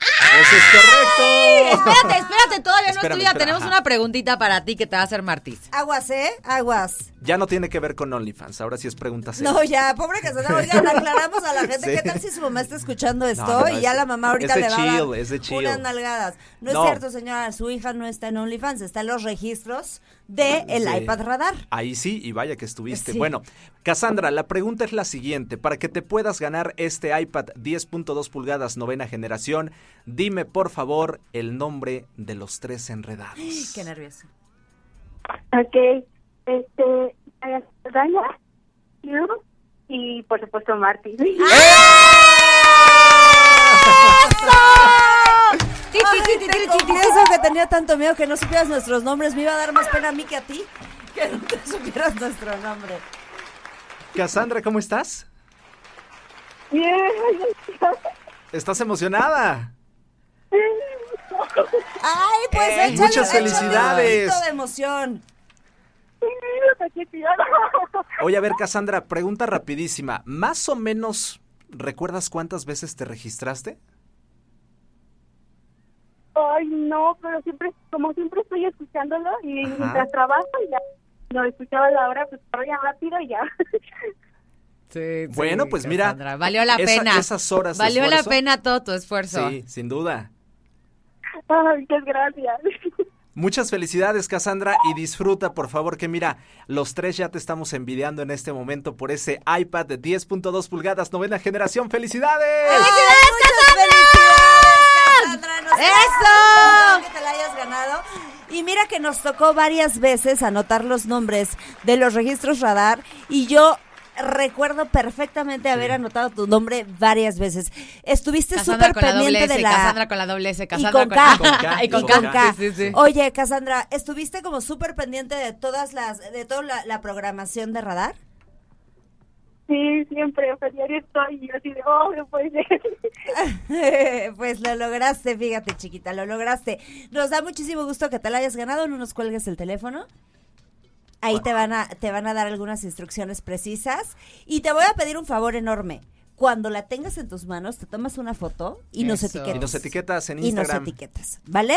¡Eso es correcto! Espérate, espérate, todavía no es tuya. Tenemos ajá. una preguntita para ti que te va a hacer Martis. Aguas, ¿eh? Aguas. Ya no tiene que ver con OnlyFans, ahora sí es pregunta seria. No, ya, pobre Cassandra. Oigan, [LAUGHS] aclaramos a la gente. Sí. ¿Qué tal si su mamá está escuchando esto No, no, y es- ya la mamá ahorita le va a dar chill, es de chill. unas nalgadas? No, No. es cierto, señora. Su hija no está en OnlyFans. Está en los registros de el Sí. iPad Radar. Ahí sí, y vaya que estuviste. Sí. Bueno, Cassandra, la pregunta es la siguiente. Para que te puedas ganar este iPad 10.2 pulgadas novena generación, dime por favor el nombre de los tres enredados. Qué nervioso. Ok, este, Daña, Q y por supuesto Marty. Ti, confieso que tenía tanto miedo que no supieras nuestros nombres. Me iba a dar más pena a mí que a ti que no te supieras nuestro nombre. Cassandra, ¿cómo estás? Bien. ¿Estás emocionada? Ay, pues Eh, échale, muchas un felicidades. poquito de emoción. Oye, a ver, Cassandra, pregunta rapidísima. ¿Más o menos recuerdas cuántas veces te registraste? Ay, no, pero siempre, como siempre estoy escuchándolo y Ajá. mientras trabajo y ya lo escuchaba la hora, pues ya rápido y ya. Sí, sí, Bueno, pues mira, Valió la esa- pena. esas horas de Valió la pena todo tu esfuerzo. Sí, sin duda. Ay, muchas gracias. Muchas felicidades, Cassandra, y disfruta, por favor, que mira, los tres ya te estamos envidiando en este momento por ese iPad de 10.2 pulgadas, novena generación. ¡Felicidades! Cassandra, nos ¡Eso! que te la hayas ganado. Y mira que nos tocó varias veces anotar los nombres de los registros radar y yo recuerdo perfectamente haber anotado tu nombre varias veces. Estuviste súper con la doble pendiente S, de la Cassandra con la doble S, y Cassandra con K. Con K, y con y K. Sí, sí, sí. Oye, Cassandra, ¿estuviste como súper pendiente de todas las, de toda la, la programación de radar? Sí, siempre, o sea, diario estoy y yo así de, oh, no puede ser. [LAUGHS] pues lo lograste, fíjate, chiquita, lo lograste. Nos da muchísimo gusto que te la hayas ganado, no nos cuelgues el teléfono. Ahí te van a te van a dar algunas instrucciones precisas y te voy a pedir un favor enorme. Cuando la tengas en tus manos, te tomas una foto y nos etiquetas. Y nos etiquetas en Y nos Instagram. etiquetas, ¿vale?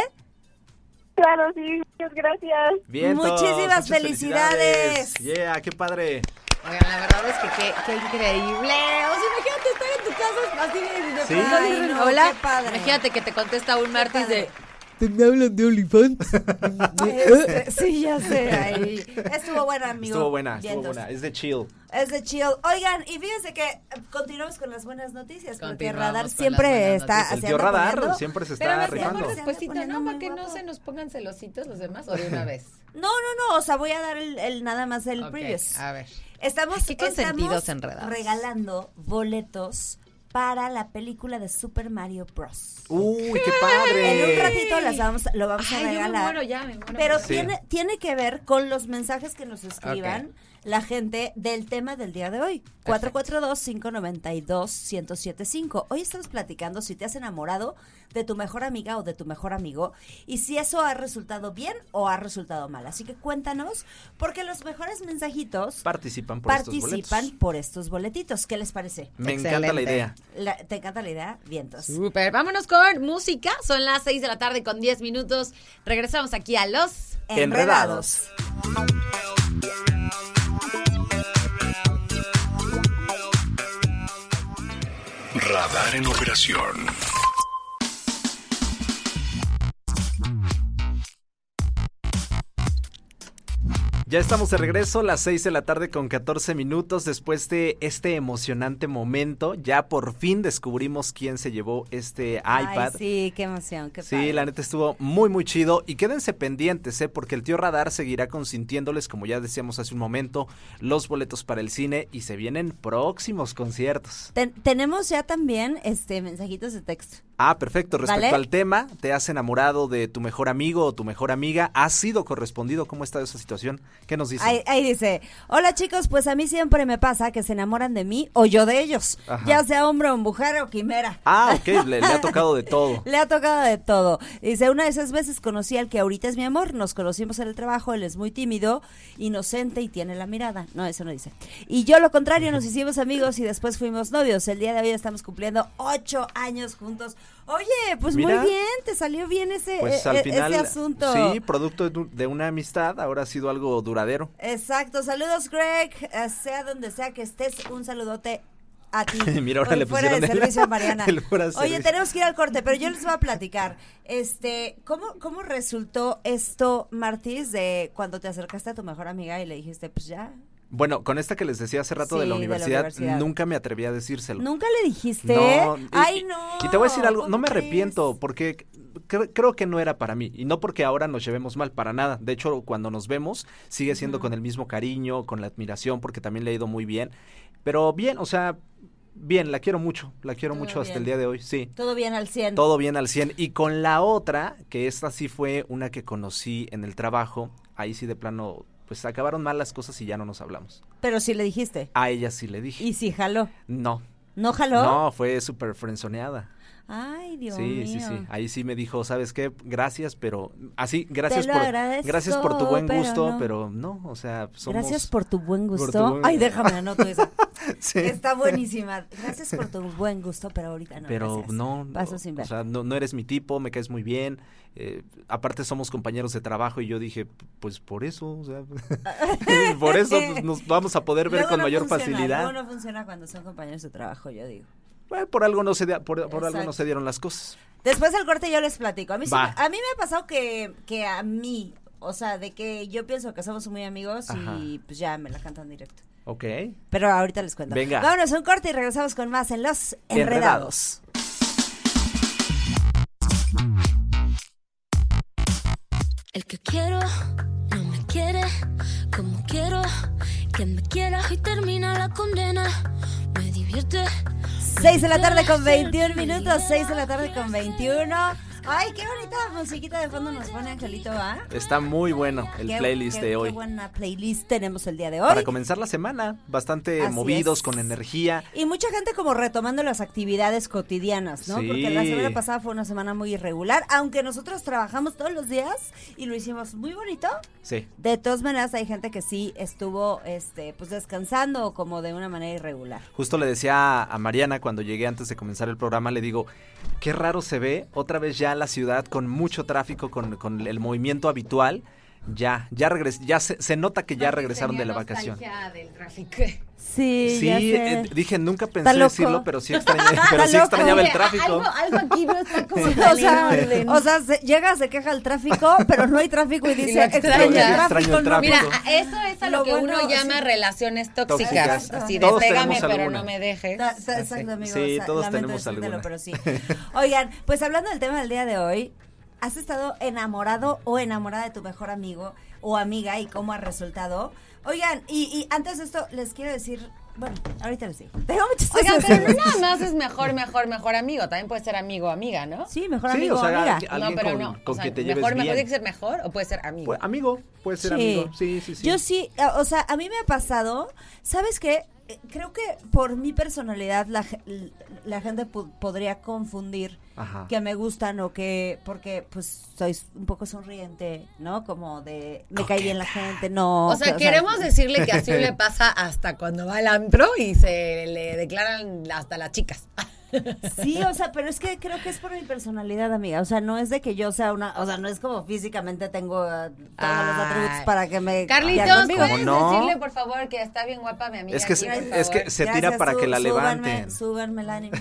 Claro, sí, muchas gracias. Vientos, Muchísimas felicidades. Yeah, qué padre. Oigan, la verdad es que qué, qué increíble. O sea, imagínate estar en tu casa así de, de Sí. Ay, no, Hola. qué padre. Imagínate que te contesta un martes de. "¿Te me hablan de OnlyFans? [LAUGHS] Este, sí, ya sé. ahí. Estuvo buena, amigo. Estuvo buena, estuvo buena. Es de chill. Es de chill. Oigan, y fíjense que eh, continuamos con las buenas noticias, porque Radar siempre está noticias. El tío Radar poniendo- siempre se Pero está a ver, rifando. despuésito, ¿no? Para que no se nos pongan celositos los demás o de una vez. [LAUGHS] No, no, no, o sea, voy a dar el, el nada más el previous. A ver. Estamos, Qué estamos enredados. regalando boletos para la película de Super Mario Bros. Uy, qué padre. En un ratito las vamos, lo vamos a yo me regalar. muero ya, me muero. Pero Sí. tiene, tiene que ver con los mensajes que nos escriban la gente del tema del día de hoy. 442-592-1075. Hoy estamos platicando si te has enamorado de tu mejor amiga o de tu mejor amigo y si eso ha resultado bien o ha resultado mal. Así que cuéntanos, porque los mejores mensajitos Participan por estos participan boletos. por estos boletitos. ¿Qué les parece? Me encanta la idea. La- ¿Te encanta la idea? Vientos. Súper. Vámonos con música. Son las 6 de la tarde con 10 minutos. Regresamos aquí a los. Enredados. Radar en operación. Ya estamos de regreso, las 6 de la tarde con 14 minutos después de este emocionante momento. Ya por fin descubrimos quién se llevó este iPad. Ay, sí, qué emoción. Qué Sí, padre. la neta estuvo muy muy chido y quédense pendientes, ¿eh? porque el tío Radar seguirá consintiéndoles, como ya decíamos hace un momento, los boletos para el cine y se vienen próximos conciertos. Ten- tenemos ya también este mensajitos de texto. Ah, perfecto. Respecto ¿Vale? al tema, ¿te has enamorado de tu mejor amigo o tu mejor amiga? ¿Has sido correspondido? ¿Cómo está esa situación? ¿Qué nos dice? Ahí, ahí dice, hola chicos, pues a mí siempre me pasa que se enamoran de mí o yo de ellos, Ajá. ya sea hombre o mujer o quimera. Ah, ok, le, le ha tocado de todo. [LAUGHS] Le ha tocado de todo. Dice, una de esas veces conocí al que ahorita es mi amor, nos conocimos en el trabajo, él es muy tímido, inocente y tiene la mirada. No, eso no dice. Y yo lo contrario, nos hicimos amigos y después fuimos novios. El día de hoy estamos cumpliendo ocho años juntos. Oye, pues Mira. muy bien, te salió bien ese, Pues e- al e- final, ese asunto. sí, producto de, de una amistad, ahora ha sido algo duradero. Exacto, saludos Greg, Eh, sea donde sea que estés, un saludote a ti. [LAUGHS] Mira, ahora Hoy le fuera de servicio a [LAUGHS] Mariana. Oye, servicio. tenemos que ir al corte, pero yo les voy a platicar. Este, ¿cómo, cómo resultó esto, Martis, de cuando te acercaste a tu mejor amiga y le dijiste, pues ya? Bueno, con esta que les decía hace rato de, la de la universidad, nunca me atreví a decírselo. ¿Nunca le dijiste? No, y- Ay, no. Y te voy a decir algo, no ¿cómo me crees? arrepiento porque cre- creo que no era para mí y no porque ahora nos llevemos mal para nada. De hecho, cuando nos vemos sigue siendo con el mismo cariño, con la admiración porque también le ha ido muy bien. Pero bien, o sea, bien, la quiero mucho, la quiero Todo mucho hasta el día de hoy, sí. Todo bien al 100. Todo bien al 100 y con la otra, que esta sí fue una que conocí en el trabajo, ahí sí de plano pues acabaron mal las cosas y ya no nos hablamos. Pero sí le dijiste. A ella sí le dije. Y sí jaló. No. ¿No jaló? No, fue súper frenzoneada. Ay, Dios sí, mío. sí, sí. Ahí sí me dijo, ¿sabes qué? Gracias, pero así, gracias por agradezco, gracias por tu buen pero gusto, no. pero no, o sea, somos Gracias por tu buen gusto. tu buen- Ay, déjame anoto esa. [LAUGHS] Sí. Está buenísima. Gracias por tu buen gusto, pero ahorita no. pero gracias. no, Paso no, sin o ver. sea, no, no eres mi tipo, me caes muy bien. eh, aparte somos compañeros de trabajo y yo dije, pues por eso, o sea, [LAUGHS] por eso pues, nos vamos a poder ver Luego con no mayor funciona, facilidad. Luego no funciona cuando son compañeros de trabajo, yo digo. Bueno, por algo no se por, por algo no se dieron las cosas. Después del corte yo les platico. A mí, sí a mí me ha pasado que, que a mí, o sea, de que yo pienso que somos muy amigos Ajá. y pues ya me la cantan directo. Ok. Pero ahorita les cuento. Venga. Vámonos a un corte y regresamos con más en Los Enredados. El que quiero no me quiere como quiero que me quiera y termina la condena. Me divierte. 6 de la tarde con 21 minutos, 6 de la tarde con 21. Ay, qué bonita musiquita de fondo nos pone Angelito, ¿va? Está muy bueno el Qué- playlist qué- de Qué hoy. buena playlist tenemos el día de hoy. Para comenzar la semana, bastante Así movidos, es. con energía. Y mucha gente como retomando las actividades cotidianas, ¿no? Porque la semana pasada fue una semana muy irregular, aunque nosotros trabajamos todos los días y lo hicimos muy bonito. Sí. De todas maneras hay gente que sí estuvo este pues descansando o como de una manera irregular. Justo le decía a Mariana cuando llegué antes de comenzar el programa, le digo, qué raro se ve otra vez ya la ciudad con mucho tráfico, con, con el movimiento habitual. Ya, ya regres ya se, se nota que ya regresaron de la vacación. del tráfico. Sí, Sí, ya sé. eh, dije, nunca pensé decirlo, pero sí extrañé, [LAUGHS] pero sí loco. extrañaba el tráfico. Algo, algo aquí no está como [LAUGHS] Sí, o sea, o sea, se- llega, se queja el tráfico, pero no hay tráfico y [LAUGHS] dice, extraño el extraña. tráfico. Extraño el no". tráfico. Mira, eso es a lo, Lo que bueno, uno llama sí. relaciones tóxicas. Tóxicas. Así Todos pero alguna. no me dejes. Ta- ta- Exacto, amigo. Sí, o sea, todos tenemos alguna. pero sí. Oigan, pues hablando del tema del día de hoy, ¿has estado enamorado o enamorada de tu mejor amigo o amiga y cómo ha resultado? Oigan, y, y antes de esto les quiero decir, bueno, ahorita les digo. Tengo muchas Oigan, pero no nada más es mejor, mejor, mejor amigo. También puede ser amigo o amiga, ¿no? Sí, mejor Sí, amigo o sea, amiga. no, pero con, no. con o sea, quien te lleves mejor, mejor bien. tiene que ser mejor o puede ser amigo. Pues, amigo, puede ser Sí. amigo. Sí, sí, sí. Yo sí, eh, o sea, a mí me ha pasado, ¿sabes qué? Eh, Creo que por mi personalidad la, la gente pu- podría confundir Ajá. que me gustan o que, porque pues soy un poco sonriente, ¿no? Como de, me cae bien la gente, no. O sea, que, queremos decirle que así le [LAUGHS] pasa hasta cuando va al antro y se le declaran hasta las chicas. Sí, o sea, pero es que creo que es por mi personalidad, amiga. O sea, no es de que yo sea una, o sea, no es como físicamente tengo eh, todos los atributos para que me Carlitos. ¿puedes decirle, por favor, que está bien guapa mi amiga? Es que aquí, se- por es que favor? se tira para que la súbanme- levanten. Súbanme el ánimo.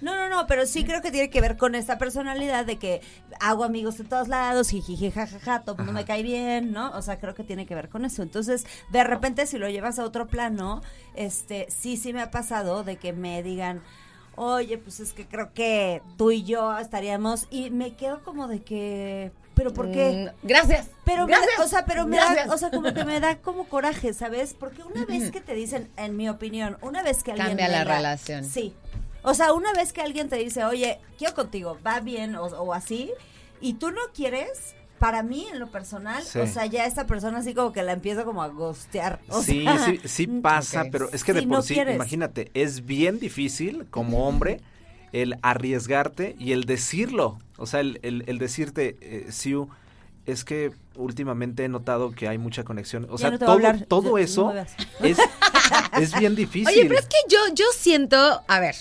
No, no, no, pero sí creo que tiene que ver con esta personalidad de que hago amigos de todos lados, jijiji, jajaja, todo mundo me cae bien, ¿no? O sea, creo que tiene que ver con eso. Entonces, de repente, si lo llevas a otro plano, este, sí, sí me ha pasado de que me digan, oye, pues es que creo que tú y yo estaríamos, y me quedo como de que, ¿pero por qué? Mm, Gracias. Pero, me gracias. da- o sea, pero me gracias. da, o sea, como que me da [LAUGHS] como coraje, ¿sabes? Porque una vez que te dicen, en mi opinión, una vez que alguien Cambia la relación. Sí. O sea, una vez que alguien te dice, oye, quiero contigo, va bien o, o así, y tú no quieres, para mí en lo personal, Sí. o sea, ya esta persona así como que la empiezo como a gostear. O Sí, sea, sí, sí [LAUGHS] pasa, pero es que de por no sí, quieres. imagínate, es bien difícil como hombre el arriesgarte y el decirlo. O sea, el, el, el decirte, eh, Siu, es que últimamente he notado que hay mucha conexión. O sea, no todo, hablar. todo eso [LAUGHS] es, es bien difícil. Oye, pero es que yo, yo siento, a ver,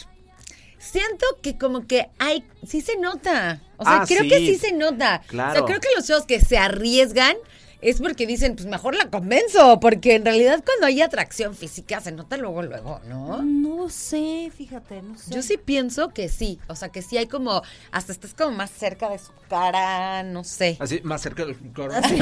siento que como que hay, sí se nota. O sea, Ah, creo sí. que sí se nota. O Claro. sea, creo que los chavos que se arriesgan es porque dicen, pues mejor la convenzo, porque en realidad cuando hay atracción física se nota luego, luego, ¿no? No sé, fíjate, no sé. Yo sí pienso que sí, o sea, que sí hay como, hasta estás como más cerca de su cara, no sé. Así, más cerca del [LAUGHS] Sí,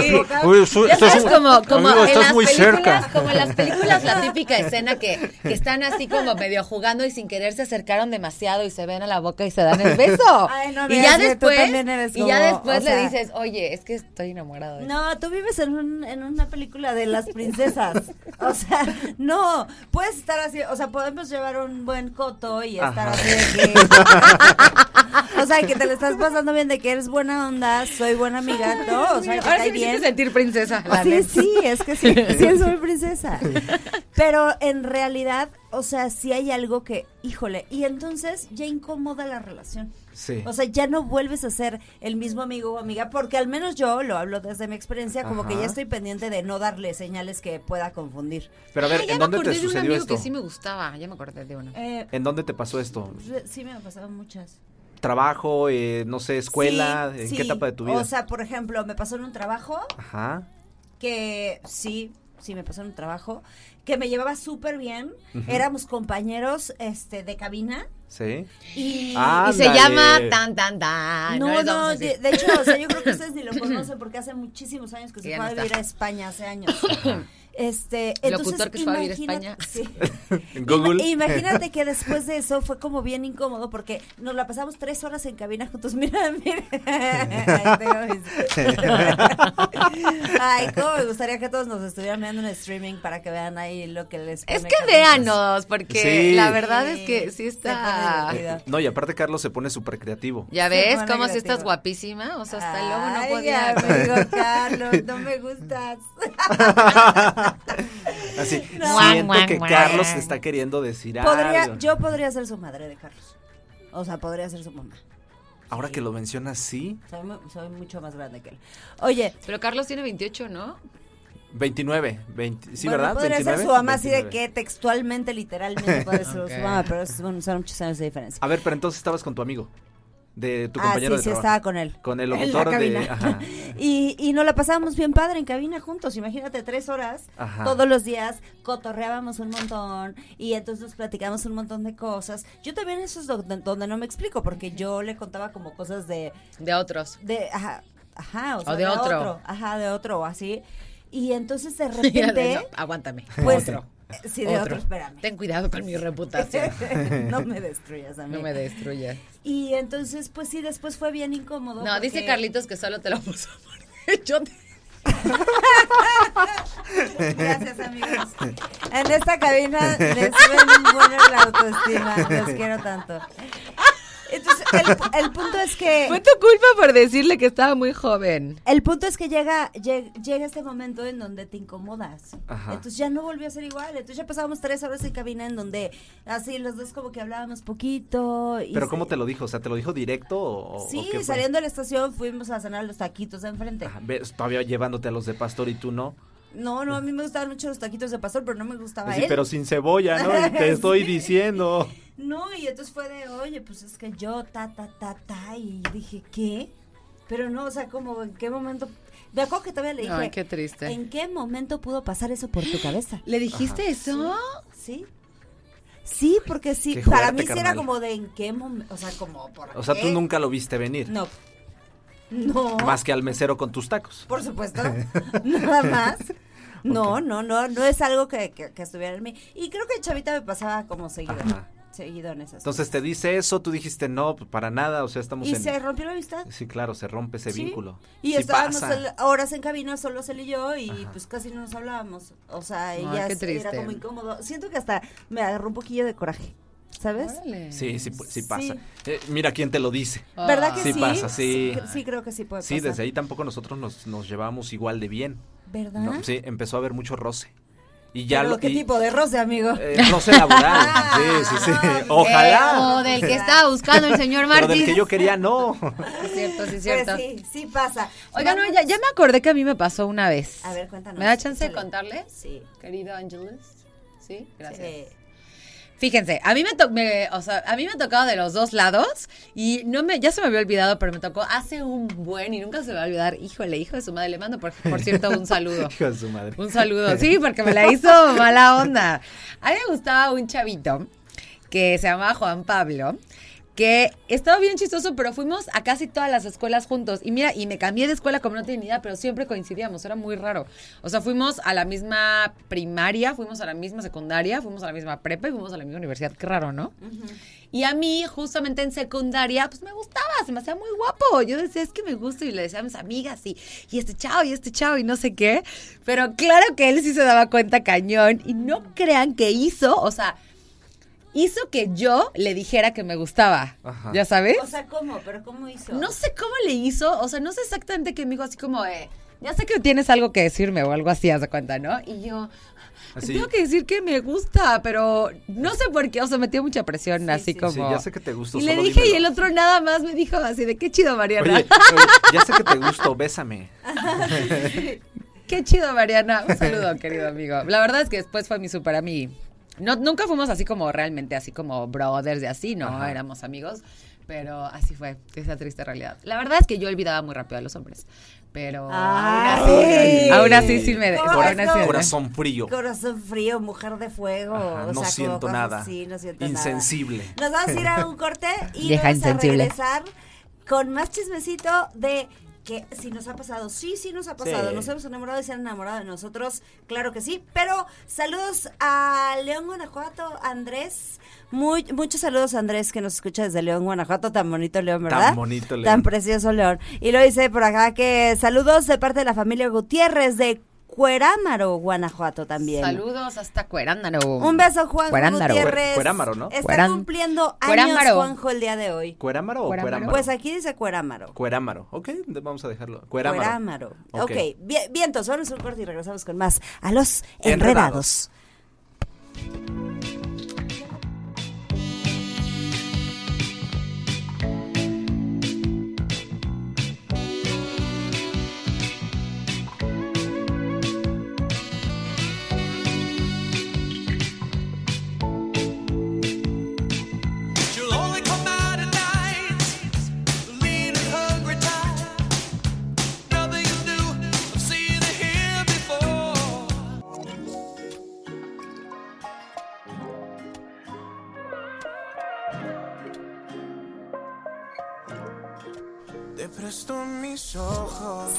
sí. Uy, su- Ya estás sabes, un- como, como amigo, en estás las muy películas, cerca. como en las películas, la típica escena que, que están así como medio jugando y sin querer se acercaron demasiado y se ven a la boca y se dan el beso. Ay, no y ya después, eres y ya como, después o le sea- dices, oye, es que estoy enamorado de ti". No, tú vives en, un- en una película de las princesas. [LAUGHS] O sea, no, puedes estar así, o sea, podemos llevar un buen coto y estar Ajá. así de que... [LAUGHS] o sea, que te lo estás pasando bien, de que eres buena onda, soy buena amiga, ¿no? O sea, que Ahora cae sí me hiciste bien. sentir princesa. la Sí, neta. sí, es que sí, sí [LAUGHS] soy princesa. Pero en realidad, o sea, sí hay algo que, híjole, y entonces ya incomoda la relación. Sí. O sea, ya no vuelves a ser el mismo amigo o amiga, porque al menos yo lo hablo desde mi experiencia, como que ya estoy pendiente de no darle señales que pueda confundir. Pero a ver, Ay, ¿en me dónde acordé te de un sucedió amigo esto? que sí me gustaba, ya me acordé de uno. Eh, ¿En dónde te pasó esto? sí me han pasado muchas. ¿Trabajo, eh, no sé, escuela? Sí, ¿En sí. qué etapa de tu vida? O sea, por ejemplo, me pasó en un trabajo Ajá. que sí, sí me pasó en un trabajo, que me llevaba súper bien. Éramos compañeros este, de cabina. Sí. Y, Y se llama tan tan tan. no, no, de, hecho, o sea, yo creo que ustedes ni lo [LAUGHS] conocen porque hace muchísimos años que se fue no a vivir está. a España, hace años. Este, entonces, Locutor que se fue a vivir a imagina- España. sí. [LAUGHS] Google. Ima- Imagínate que después de eso fue como bien incómodo porque nos la pasamos tres horas en cabina juntos. [LAUGHS] Mira, mira. Ahí [LAUGHS] Ay, cómo me gustaría que todos nos estuvieran viendo en streaming para que vean ahí lo que les Es que véanos, porque Sí. la verdad es que sí está. No, y aparte Carlos se pone súper creativo. ¿Ya ves cómo si estás guapísima? O sea, hasta luego no podía. amigo Carlos, no me gustas. Así, No. siento Guan, que guan, Carlos guan. está queriendo decir Podría, algo. yo podría ser su madre de Carlos. O sea, podría ser su mamá. Ahora que lo mencionas, sí. Soy, mu- soy mucho más grande que él. Oye, Pero Carlos tiene 28, ¿no? 29, 20, sí, bueno, ¿verdad? podría 29, ser su mamá así de 29. que textualmente, literalmente puede ser su [LAUGHS] mamá, pero es, bueno, son muchos años de diferencia. A ver, pero entonces estabas con tu amigo, de tu ah, compañero sí, de sí, trabajo. estaba con él. Con el En la locutor de... cabina. Ajá. [LAUGHS] Y, y nos la pasábamos bien padre en cabina juntos. Imagínate, tres horas Ajá. todos los días, cotorreábamos un montón y entonces platicamos un montón de cosas. Yo también eso es donde, donde no me explico, porque yo le contaba como cosas de, De otros. de ajá, ajá, o, sea, O de otro. Ajá, de otro, o así. Y entonces de [LAUGHS] No, repente, aguántame. pues, otro. Eh, sí, de otro, espérame. Ten cuidado con mi reputación. [LAUGHS] no me destruyas, amiga. No me destruyas. Y entonces, pues sí, después fue bien incómodo. No, dice Carlitos que solo te lo puso [LAUGHS] porque yo te... Gracias, amigos. En esta cabina les suben buena la autoestima. Los quiero tanto. Entonces, el, el punto es que. Fue tu culpa por decirle que estaba muy joven. El punto es que llega, lleg- llega este momento en donde te incomodas. Ajá. Entonces ya no volvió a ser igual. Entonces ya pasábamos tres horas en cabina en donde así los dos como que hablábamos poquito. Y Pero se- ¿cómo te lo dijo? O sea, ¿te lo dijo directo o, o Sí, saliendo de la estación fuimos a cenar los taquitos de enfrente. Ajá, ves, todavía llevándote a los de pastor y tú no. No, no, a mí me gustaban mucho los taquitos de pastor, pero no me gustaba Sí, él. pero sin cebolla, ¿no? Y te [LAUGHS] estoy diciendo. No, y entonces fue de, oye, pues es que yo, ta, ta, ta, ta, y dije, ¿qué? Pero no, o sea, como, ¿en qué momento? Me acuerdo que todavía le dije, Ay, qué triste. ¿en qué momento pudo pasar eso por tu cabeza? [GASPS] ¿Le dijiste eso? ¿Sí? Sí, porque sí, Qué para fuerte, mí sí era como de en qué momento, o sea, como, ¿por O sea, qué? tú nunca lo viste venir. No. No. Más que al mesero con tus tacos. Por supuesto. [LAUGHS] Nada más. No, no, no, no es algo que, que, que estuviera en mí. Y creo que Chavita me pasaba como seguido. Ajá. Seguido en esas Entonces te dice eso, tú dijiste no, pues, para nada, o sea, estamos Y en... se rompió la amistad. Sí, claro, se rompe ese Sí. vínculo. Y Sí estábamos pasa. horas en cabina, solo él y yo, y Ajá. pues casi no nos hablábamos. O sea, Ay, ella era como incómodo. Siento que hasta me agarró un poquillo de coraje, ¿sabes? Órale. Sí, sí, sí pasa. Sí. Eh, mira quién te lo dice. ¿Verdad que Sí sí? pasa, sí. cre- Sí, creo que sí puede Sí, pasar. desde ahí tampoco nosotros nos, nos llevamos igual de bien. ¿Verdad? No, sí, empezó a haber mucho roce. Y ya Pero, lo... ¿Qué y- tipo de roce, amigo? eh, roce laboral. [LAUGHS] sí, sí, sí. Ojalá. O del que estaba buscando el señor Pero Martín. del que yo quería, no. [LAUGHS] Es cierto, sí, es Pues cierto. sí, sí pasa. Oiga, no, ya, ya me acordé que a mí me pasó una vez. A ver, cuéntanos. ¿Me da chance de Échale. contarles? Sí. Querido Ángeles. Sí, gracias. Sí. Fíjense, a mí me, to- me- o sea, a mí me ha tocado de los dos lados y no me, ya se me había olvidado, pero me tocó hace un buen y nunca se me va a olvidar. Híjole, hijo de su madre, le mando por, por cierto un saludo. [LAUGHS] Hijo de su madre. Un saludo, sí, porque me la [LAUGHS] hizo mala onda. A mí me gustaba un chavito que se llamaba Juan Pablo, que estaba bien chistoso, pero fuimos a casi todas las escuelas juntos. Y mira, y me cambié de escuela como no tenía ni idea, pero siempre coincidíamos, era muy raro. O sea, fuimos a la misma primaria, fuimos a la misma secundaria, fuimos a la misma prepa y fuimos a la misma universidad. Qué raro, ¿no? Y a mí, justamente en secundaria, pues me gustaba, se me hacía muy guapo. Yo decía, es que me gusta y le decía a mis amigas y, y este chavo y este chavo y no sé qué. Pero claro que él sí se daba cuenta cañón y no crean que hizo, o sea, hizo que yo le dijera que me gustaba. Ajá. ¿Ya sabes? O sea, ¿cómo? ¿Pero cómo hizo? No sé cómo le hizo, o sea, no sé exactamente qué me dijo, así como, eh, ya sé que tienes algo que decirme o algo así, haz de cuenta, ¿no? Y yo, Así. tengo que decir que me gusta, pero no sé por qué, o sea, metió mucha presión, Sí, así sí. como... Sí, ya sé que te gusto, Y le dije, y el otro nada más me dijo así de, qué chido, Mariana. Oye, oye, ya sé que te gusto, bésame. [LAUGHS] Qué chido, Mariana. Un saludo, [LAUGHS] querido amigo. La verdad es que después fue mi super amigo. No, nunca fuimos así como realmente, así como brothers y así, no, Ajá. éramos amigos. Pero así fue, esa triste realidad. La verdad es que yo olvidaba muy rápido a los hombres. pero Ay. aún así, aún así sí me... Corazón frío. Corazón frío, mujer de fuego. Ajá, o no sea, siento cosas nada. así, no siento Insensible. nada. Nos vamos a ir a un corte y vamos insensible. a regresar con más chismecito de que si nos ha pasado. Sí, sí nos ha pasado. Sí. Nos hemos enamorado y se han enamorado de nosotros. Claro que sí. Pero saludos a León, Guanajuato, Andrés. Muy, muchos saludos a Andrés que nos escucha desde León, Guanajuato. Tan bonito León, ¿verdad? Tan bonito, León. Tan precioso León. Y lo dice por acá que saludos de parte de la familia Gutiérrez de Cuerámaro, Guanajuato también. Saludos hasta Cuerándaro. Un beso, Juanjo Cuerándaro. Gutiérrez. Cuerámaro, ¿no? Está Cuerán- cumpliendo años, Cuerámaro. Juanjo, el día de hoy. ¿Cuerámaro o Cuerámaro. cuerámaro? Pues aquí dice Cuerámaro. Cuerámaro. Ok, vamos a dejarlo. Cuerámaro. Cuerámaro. Ok, Ok. bien, vientos, vamos a un corte y regresamos con más. A los Enredados. enredados.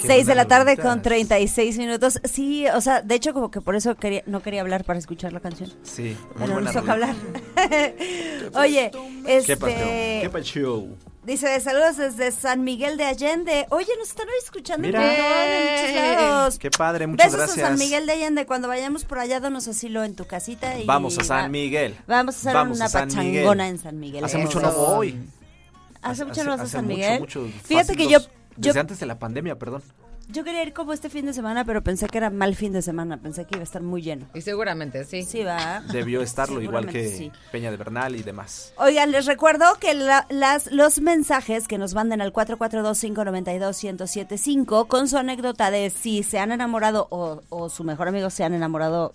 6 de la tarde con 36 minutos. Sí, o sea, de hecho como que por eso quería, no quería hablar para escuchar la canción. Sí, muy Pero buena nos toca hablar. [LAUGHS] Oye, ¿Qué pasó? ¿Qué este... pasó? Dice, saludos desde San Miguel de Allende. Oye, nos están escuchando Mira. muchos lados. Qué padre, muchas Besos gracias. a San Miguel de Allende. Cuando vayamos por allá, danos asilo en tu casita. Y Vamos a San Miguel. Vamos a hacer Vamos una a San Miguel. pachangona en San Miguel. Hace Eso. mucho no voy. ¿Hace mucho no vas a San mucho, Miguel? mucho, Fíjate fácil que dos- yo, Desde antes de la pandemia, perdón. yo quería ir como este fin de semana, pero pensé que era mal fin de semana. Pensé que iba a estar muy lleno. Y seguramente sí. Sí, va. Debió estarlo, igual que sí. Peña de Bernal y demás. Oigan, les recuerdo que la- las, los mensajes que nos manden al 442-592-1075 con su anécdota de si se han enamorado o, o su mejor amigo se han enamorado.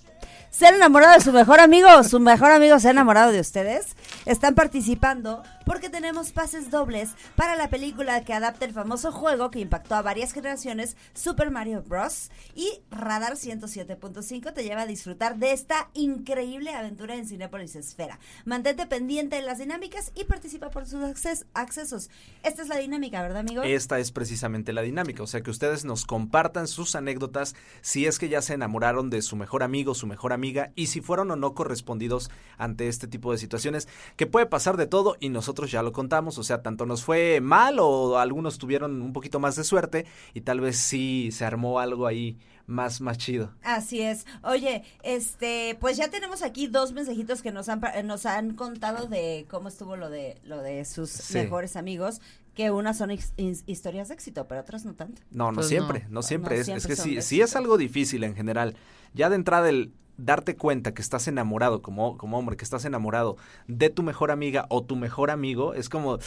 ¿Se enamorado de su mejor amigo su mejor amigo se ha enamorado de ustedes? Están participando porque tenemos pases dobles para la película que adapta el famoso juego que impactó a varias generaciones, Super Mario Bros. Y Radar 107.5 te lleva a disfrutar de esta increíble aventura en Cinépolis Esfera. Mantente pendiente de las dinámicas y participa por sus acces- accesos. Esta es la dinámica, ¿verdad, amigo? Esta es precisamente la dinámica, o sea que ustedes nos compartan sus anécdotas si es que ya se enamoraron de su mejor amigo, su mejor amiga y si fueron o no correspondidos ante este tipo de situaciones que puede pasar de todo y nosotros ya lo contamos, o sea, tanto nos fue mal o algunos tuvieron un poquito más de suerte y tal vez sí se armó algo ahí más más chido. Así es. Oye, este, pues ya tenemos aquí dos mensajitos que nos han nos han contado de cómo estuvo lo de lo de sus Sí. mejores amigos, que unas son his- his- historias de éxito, pero otras no tanto. No, no Pues siempre, no. no, siempre. No es, siempre es que sí, sí es algo difícil en general. Ya de entrada el darte cuenta que estás enamorado como, como hombre, que estás enamorado de tu mejor amiga o tu mejor amigo, es como,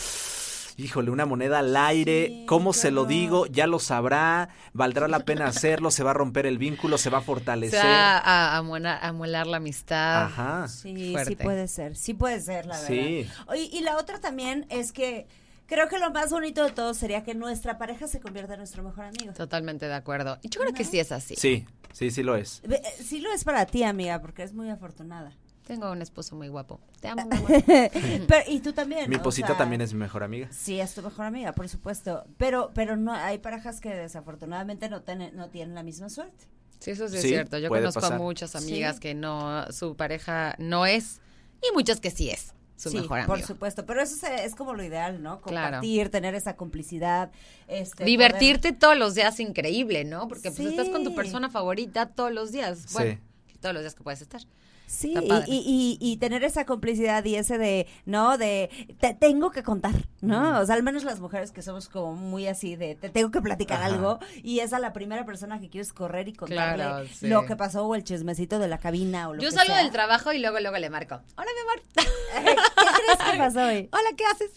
híjole, una moneda al aire, Sí, ¿cómo se lo digo? Ya lo sabrá, valdrá la pena [LAUGHS] hacerlo, se va a romper el vínculo, se va a Se fortalecer. va a, a, amuela- a amuelar la amistad. Ajá. Sí, sí puede ser, sí puede ser, la verdad. Sí. Oye, y la otra también es que creo que lo más bonito de todo sería que nuestra pareja se convierta en nuestro mejor amigo. Totalmente de acuerdo. Y yo creo que sí es así. Sí, sí, sí lo es. Eh, Sí lo es para ti, amiga, porque es muy afortunada. Tengo un esposo muy guapo. Te amo, [LAUGHS] amor. [LAUGHS] Pero, y tú también. Mi o posita sea, también es mi mejor amiga. Sí, es tu mejor amiga, por supuesto. Pero, pero no hay parejas que desafortunadamente no, tienen no tienen la misma suerte. Sí, eso sí es cierto. Yo conozco pasar. a muchas amigas Sí. que no, su pareja no es, y muchas que sí es su sí, mejor amigo. por supuesto. Pero eso se- es como lo ideal, ¿no? Claro. Compartir, tener esa complicidad. Este, Divertirte todos los días increíble, ¿no? Porque pues estás con tu persona favorita todos los días. Bueno, todos los días que puedes estar. Sí, y, y, y, tener esa complicidad y ese de, ¿no? De, te tengo que contar, ¿no? O sea, al menos las mujeres que somos como muy así de, te tengo que platicar Ajá. algo y es a la primera persona que quieres correr y contarle Claro, sí. lo que pasó o el chismecito de la cabina o lo Yo que salgo sea. del trabajo y luego, luego le marco. Hola, mi amor. [LAUGHS] ¿Qué crees que pasó hoy? [LAUGHS] Hola, ¿qué haces?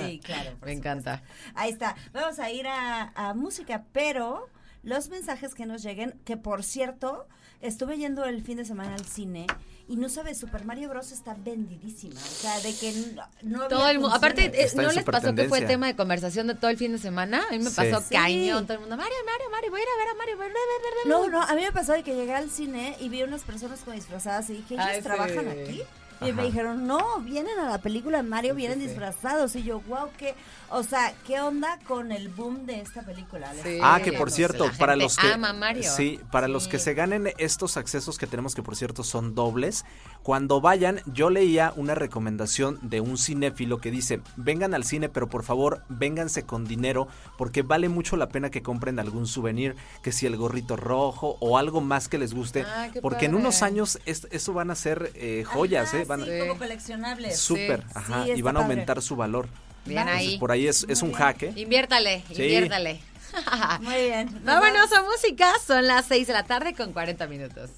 Sí, claro. [LAUGHS] Me supuesto. encanta. Ahí está. Vamos a ir a, a música, pero los mensajes que nos lleguen, que por cierto, estuve yendo el fin de semana al cine y no sabes, Super Mario Bros. está vendidísima. O sea, de que no, Todo el mundo, aparte, eh, ¿no les pasó que fue tema de conversación de todo el fin de semana? A mí me Sí. pasó Sí. cañón, todo el mundo, Mario, Mario, Mario, voy a ir a ver a Mario. voy a ver, ver, ver, No, ver". no, a mí me pasó de que llegué al cine y vi unas personas como disfrazadas y dije, ¿ellos Ay, sí. trabajan aquí? Y Ajá. me dijeron, no, vienen a la película de Mario, vienen disfrazados. Y yo, wow, qué, o sea, ¿qué onda con el boom de esta película? Sí. Ah, que por cierto, la para gente los que ama a Mario. sí, para los que se ganen estos accesos que tenemos que por cierto son dobles, cuando vayan, yo leía una recomendación de un cinéfilo que dice, "Vengan al cine, pero por favor, vénganse con dinero porque vale mucho la pena que compren algún souvenir, que si el gorrito rojo o algo más que les guste, Ah, qué porque en unos años es- eso van a ser eh, joyas, Ajá, eh, van a- sí, como coleccionables. súper, Sí. ajá, Sí, y van a padre. aumentar su valor. Bien Entonces, ahí. por ahí es, es un jaque. Inviértale, Sí. inviértale. [LAUGHS] Muy bien. [LAUGHS] Vámonos a música, son las 6 de la tarde con 40 minutos.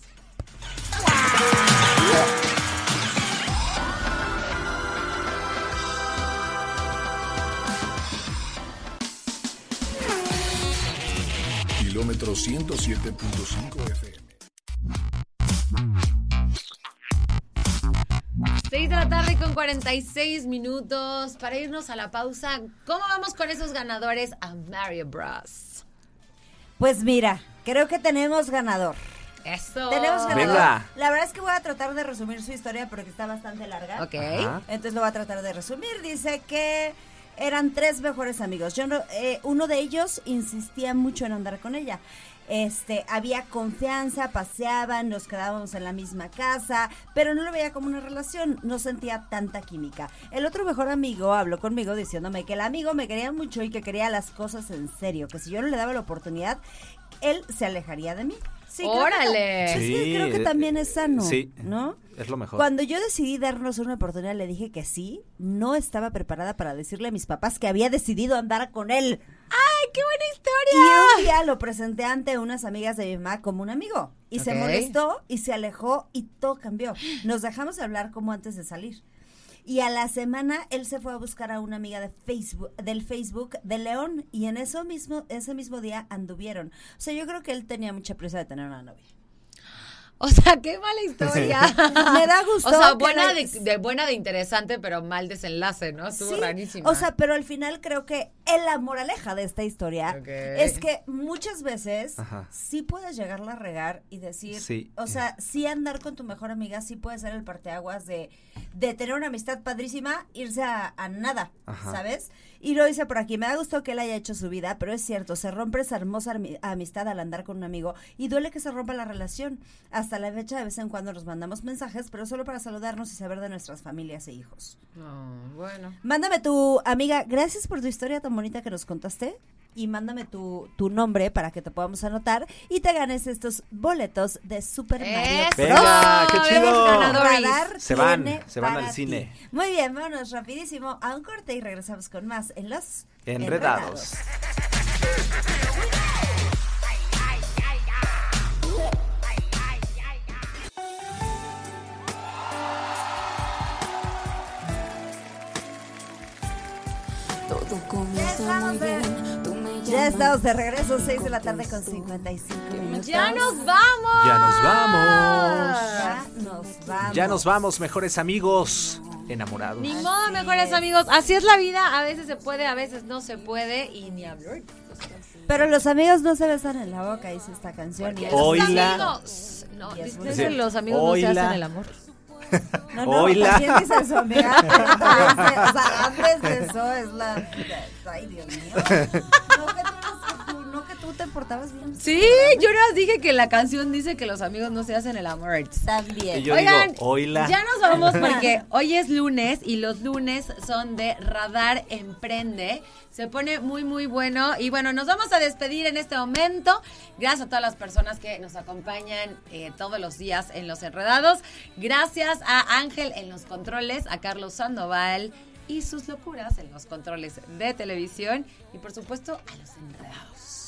Kilómetro 107.5 FM. 6 de la tarde con 46 minutos para irnos a la pausa. ¿Cómo vamos con esos ganadores a Mario Bros? Pues mira, creo que tenemos ganador. Eso. Tenemos ganador. Venga. La verdad es que voy a tratar de resumir su historia porque está bastante larga. Ok. Ajá. Entonces lo voy a tratar de resumir. Dice que eran tres mejores amigos. Yo no- eh, uno de ellos insistía mucho en andar con ella. Este, había confianza, paseaban, nos quedábamos en la misma casa, pero no lo veía como una relación, no sentía tanta química. El otro mejor amigo habló conmigo diciéndome que el amigo me quería mucho y que quería las cosas en serio, que si yo no le daba la oportunidad, él se alejaría de mí. Sí, creo que Órale. sí, Sí, creo que eh, también es sano, sí. ¿no? Es lo mejor. Cuando yo decidí darnos una oportunidad, le dije que sí. No estaba preparada para decirle a mis papás que había decidido andar con él. ¡Ay, qué buena Y historia! un día lo presenté ante unas amigas de mi mamá como un amigo. Y se molestó y se alejó y todo cambió. Nos dejamos de hablar como antes de salir. Y a la semana él se fue a buscar a una amiga de Facebook, del Facebook de León y en eso mismo, ese mismo día anduvieron. O sea, yo creo que él tenía mucha prisa de tener una novia. O sea, qué mala historia. [LAUGHS] Me da gusto O sea, buena de, de buena de interesante, pero mal desenlace, ¿no? Estuvo Sí, rarísimo. O sea, pero al final creo que en la moraleja de esta historia es que muchas veces Ajá. sí puedes llegarla a regar y decir, Sí. o sea, sí andar con tu mejor amiga, sí puede ser el parteaguas de, de tener una amistad padrísima, irse a, a nada, Ajá. ¿sabes? Y lo dice por aquí, me da gusto que él haya hecho su vida, pero es cierto, se rompe esa hermosa amistad al andar con un amigo y duele que se rompa la relación. Hasta la fecha de vez en cuando nos mandamos mensajes, pero solo para saludarnos y saber de nuestras familias e hijos. No, bueno. Mándame tu amiga, gracias por tu historia tan bonita que nos contaste. Y mándame tu, tu nombre para que te podamos anotar y te ganes estos boletos de Super Mario ¡Eso! Bros. Venga, qué chido. Se van, se van al cine. ti. Muy bien, vámonos rapidísimo a un corte y regresamos con más en los Enredados. Todo comienza muy bien. Ya estamos de regreso, 6 de la tarde con 55 minutos. ¡Ya nos vamos! Ya nos vamos. Ya nos vamos. Ya nos vamos, mejores amigos. Enamorados. Ni modo, mejores amigos. Así es la vida. A veces se puede, a veces no se puede. Y ni hablar. Pero los amigos no se besan en la boca, dice esta canción. Y Oíla. Amigos. No, los amigos no se hacen el amor. No, no, también dice [LAUGHS] dice- o sea, antes de eso es la. Ay, Dios mío. No [LAUGHS] te portabas bien. Sí, yo les dije que la canción dice que los amigos no se hacen el amor. También. Y yo Oigan, digo, oíla. ya nos vamos [LAUGHS] porque hoy es lunes y los lunes son de Radar Emprende. Se pone muy, muy bueno. Y bueno, nos vamos a despedir en este momento. Gracias a todas las personas que nos acompañan eh, todos los días en Los Enredados. Gracias a Ángel en los controles, a Carlos Sandoval y sus locuras en los controles de televisión. Y por supuesto, a los enredados.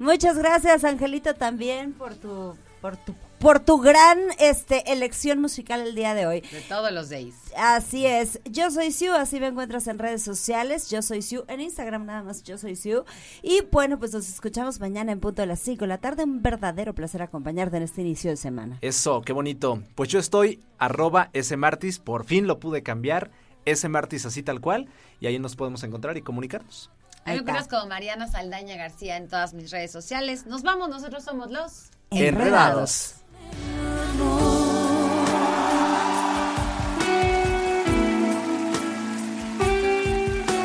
Muchas gracias, Angelito, también por tu, por tu por tu gran este, elección musical el día de hoy. De todos los days. Así es, yo soy Siu, así me encuentras en redes sociales, yo soy Siu, en Instagram nada más, yo soy Siu. Y bueno, pues nos escuchamos mañana en punto de las 5 de la tarde, un verdadero placer acompañarte en este inicio de semana. Eso, qué bonito. Pues yo estoy arroba smartis, por fin lo pude cambiar, smartis así tal cual, y ahí nos podemos encontrar y comunicarnos. Me encuentras como Mariana Saldaña García en todas mis redes sociales. Nos vamos, nosotros somos los Enredados.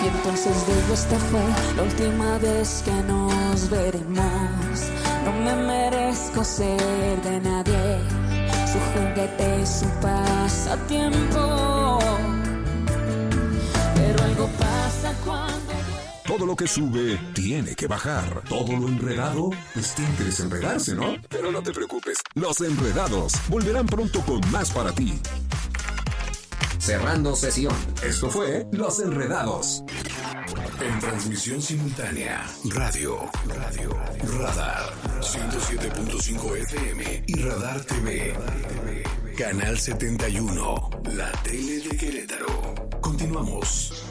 Y entonces digo, esta fue la última vez que nos veremos. No me merezco ser de nadie, su juguete y su pasatiempo. Pero algo pasa cuando... Todo lo que sube tiene que bajar. Todo lo enredado, pues tiene que desenredarse, ¿no? Pero no te preocupes, los enredados volverán pronto con más para ti. Cerrando sesión. Esto fue Los Enredados. En transmisión simultánea, radio, radio, radar, 107.5 FM y radar TV. Canal 71, la tele de Querétaro. Continuamos.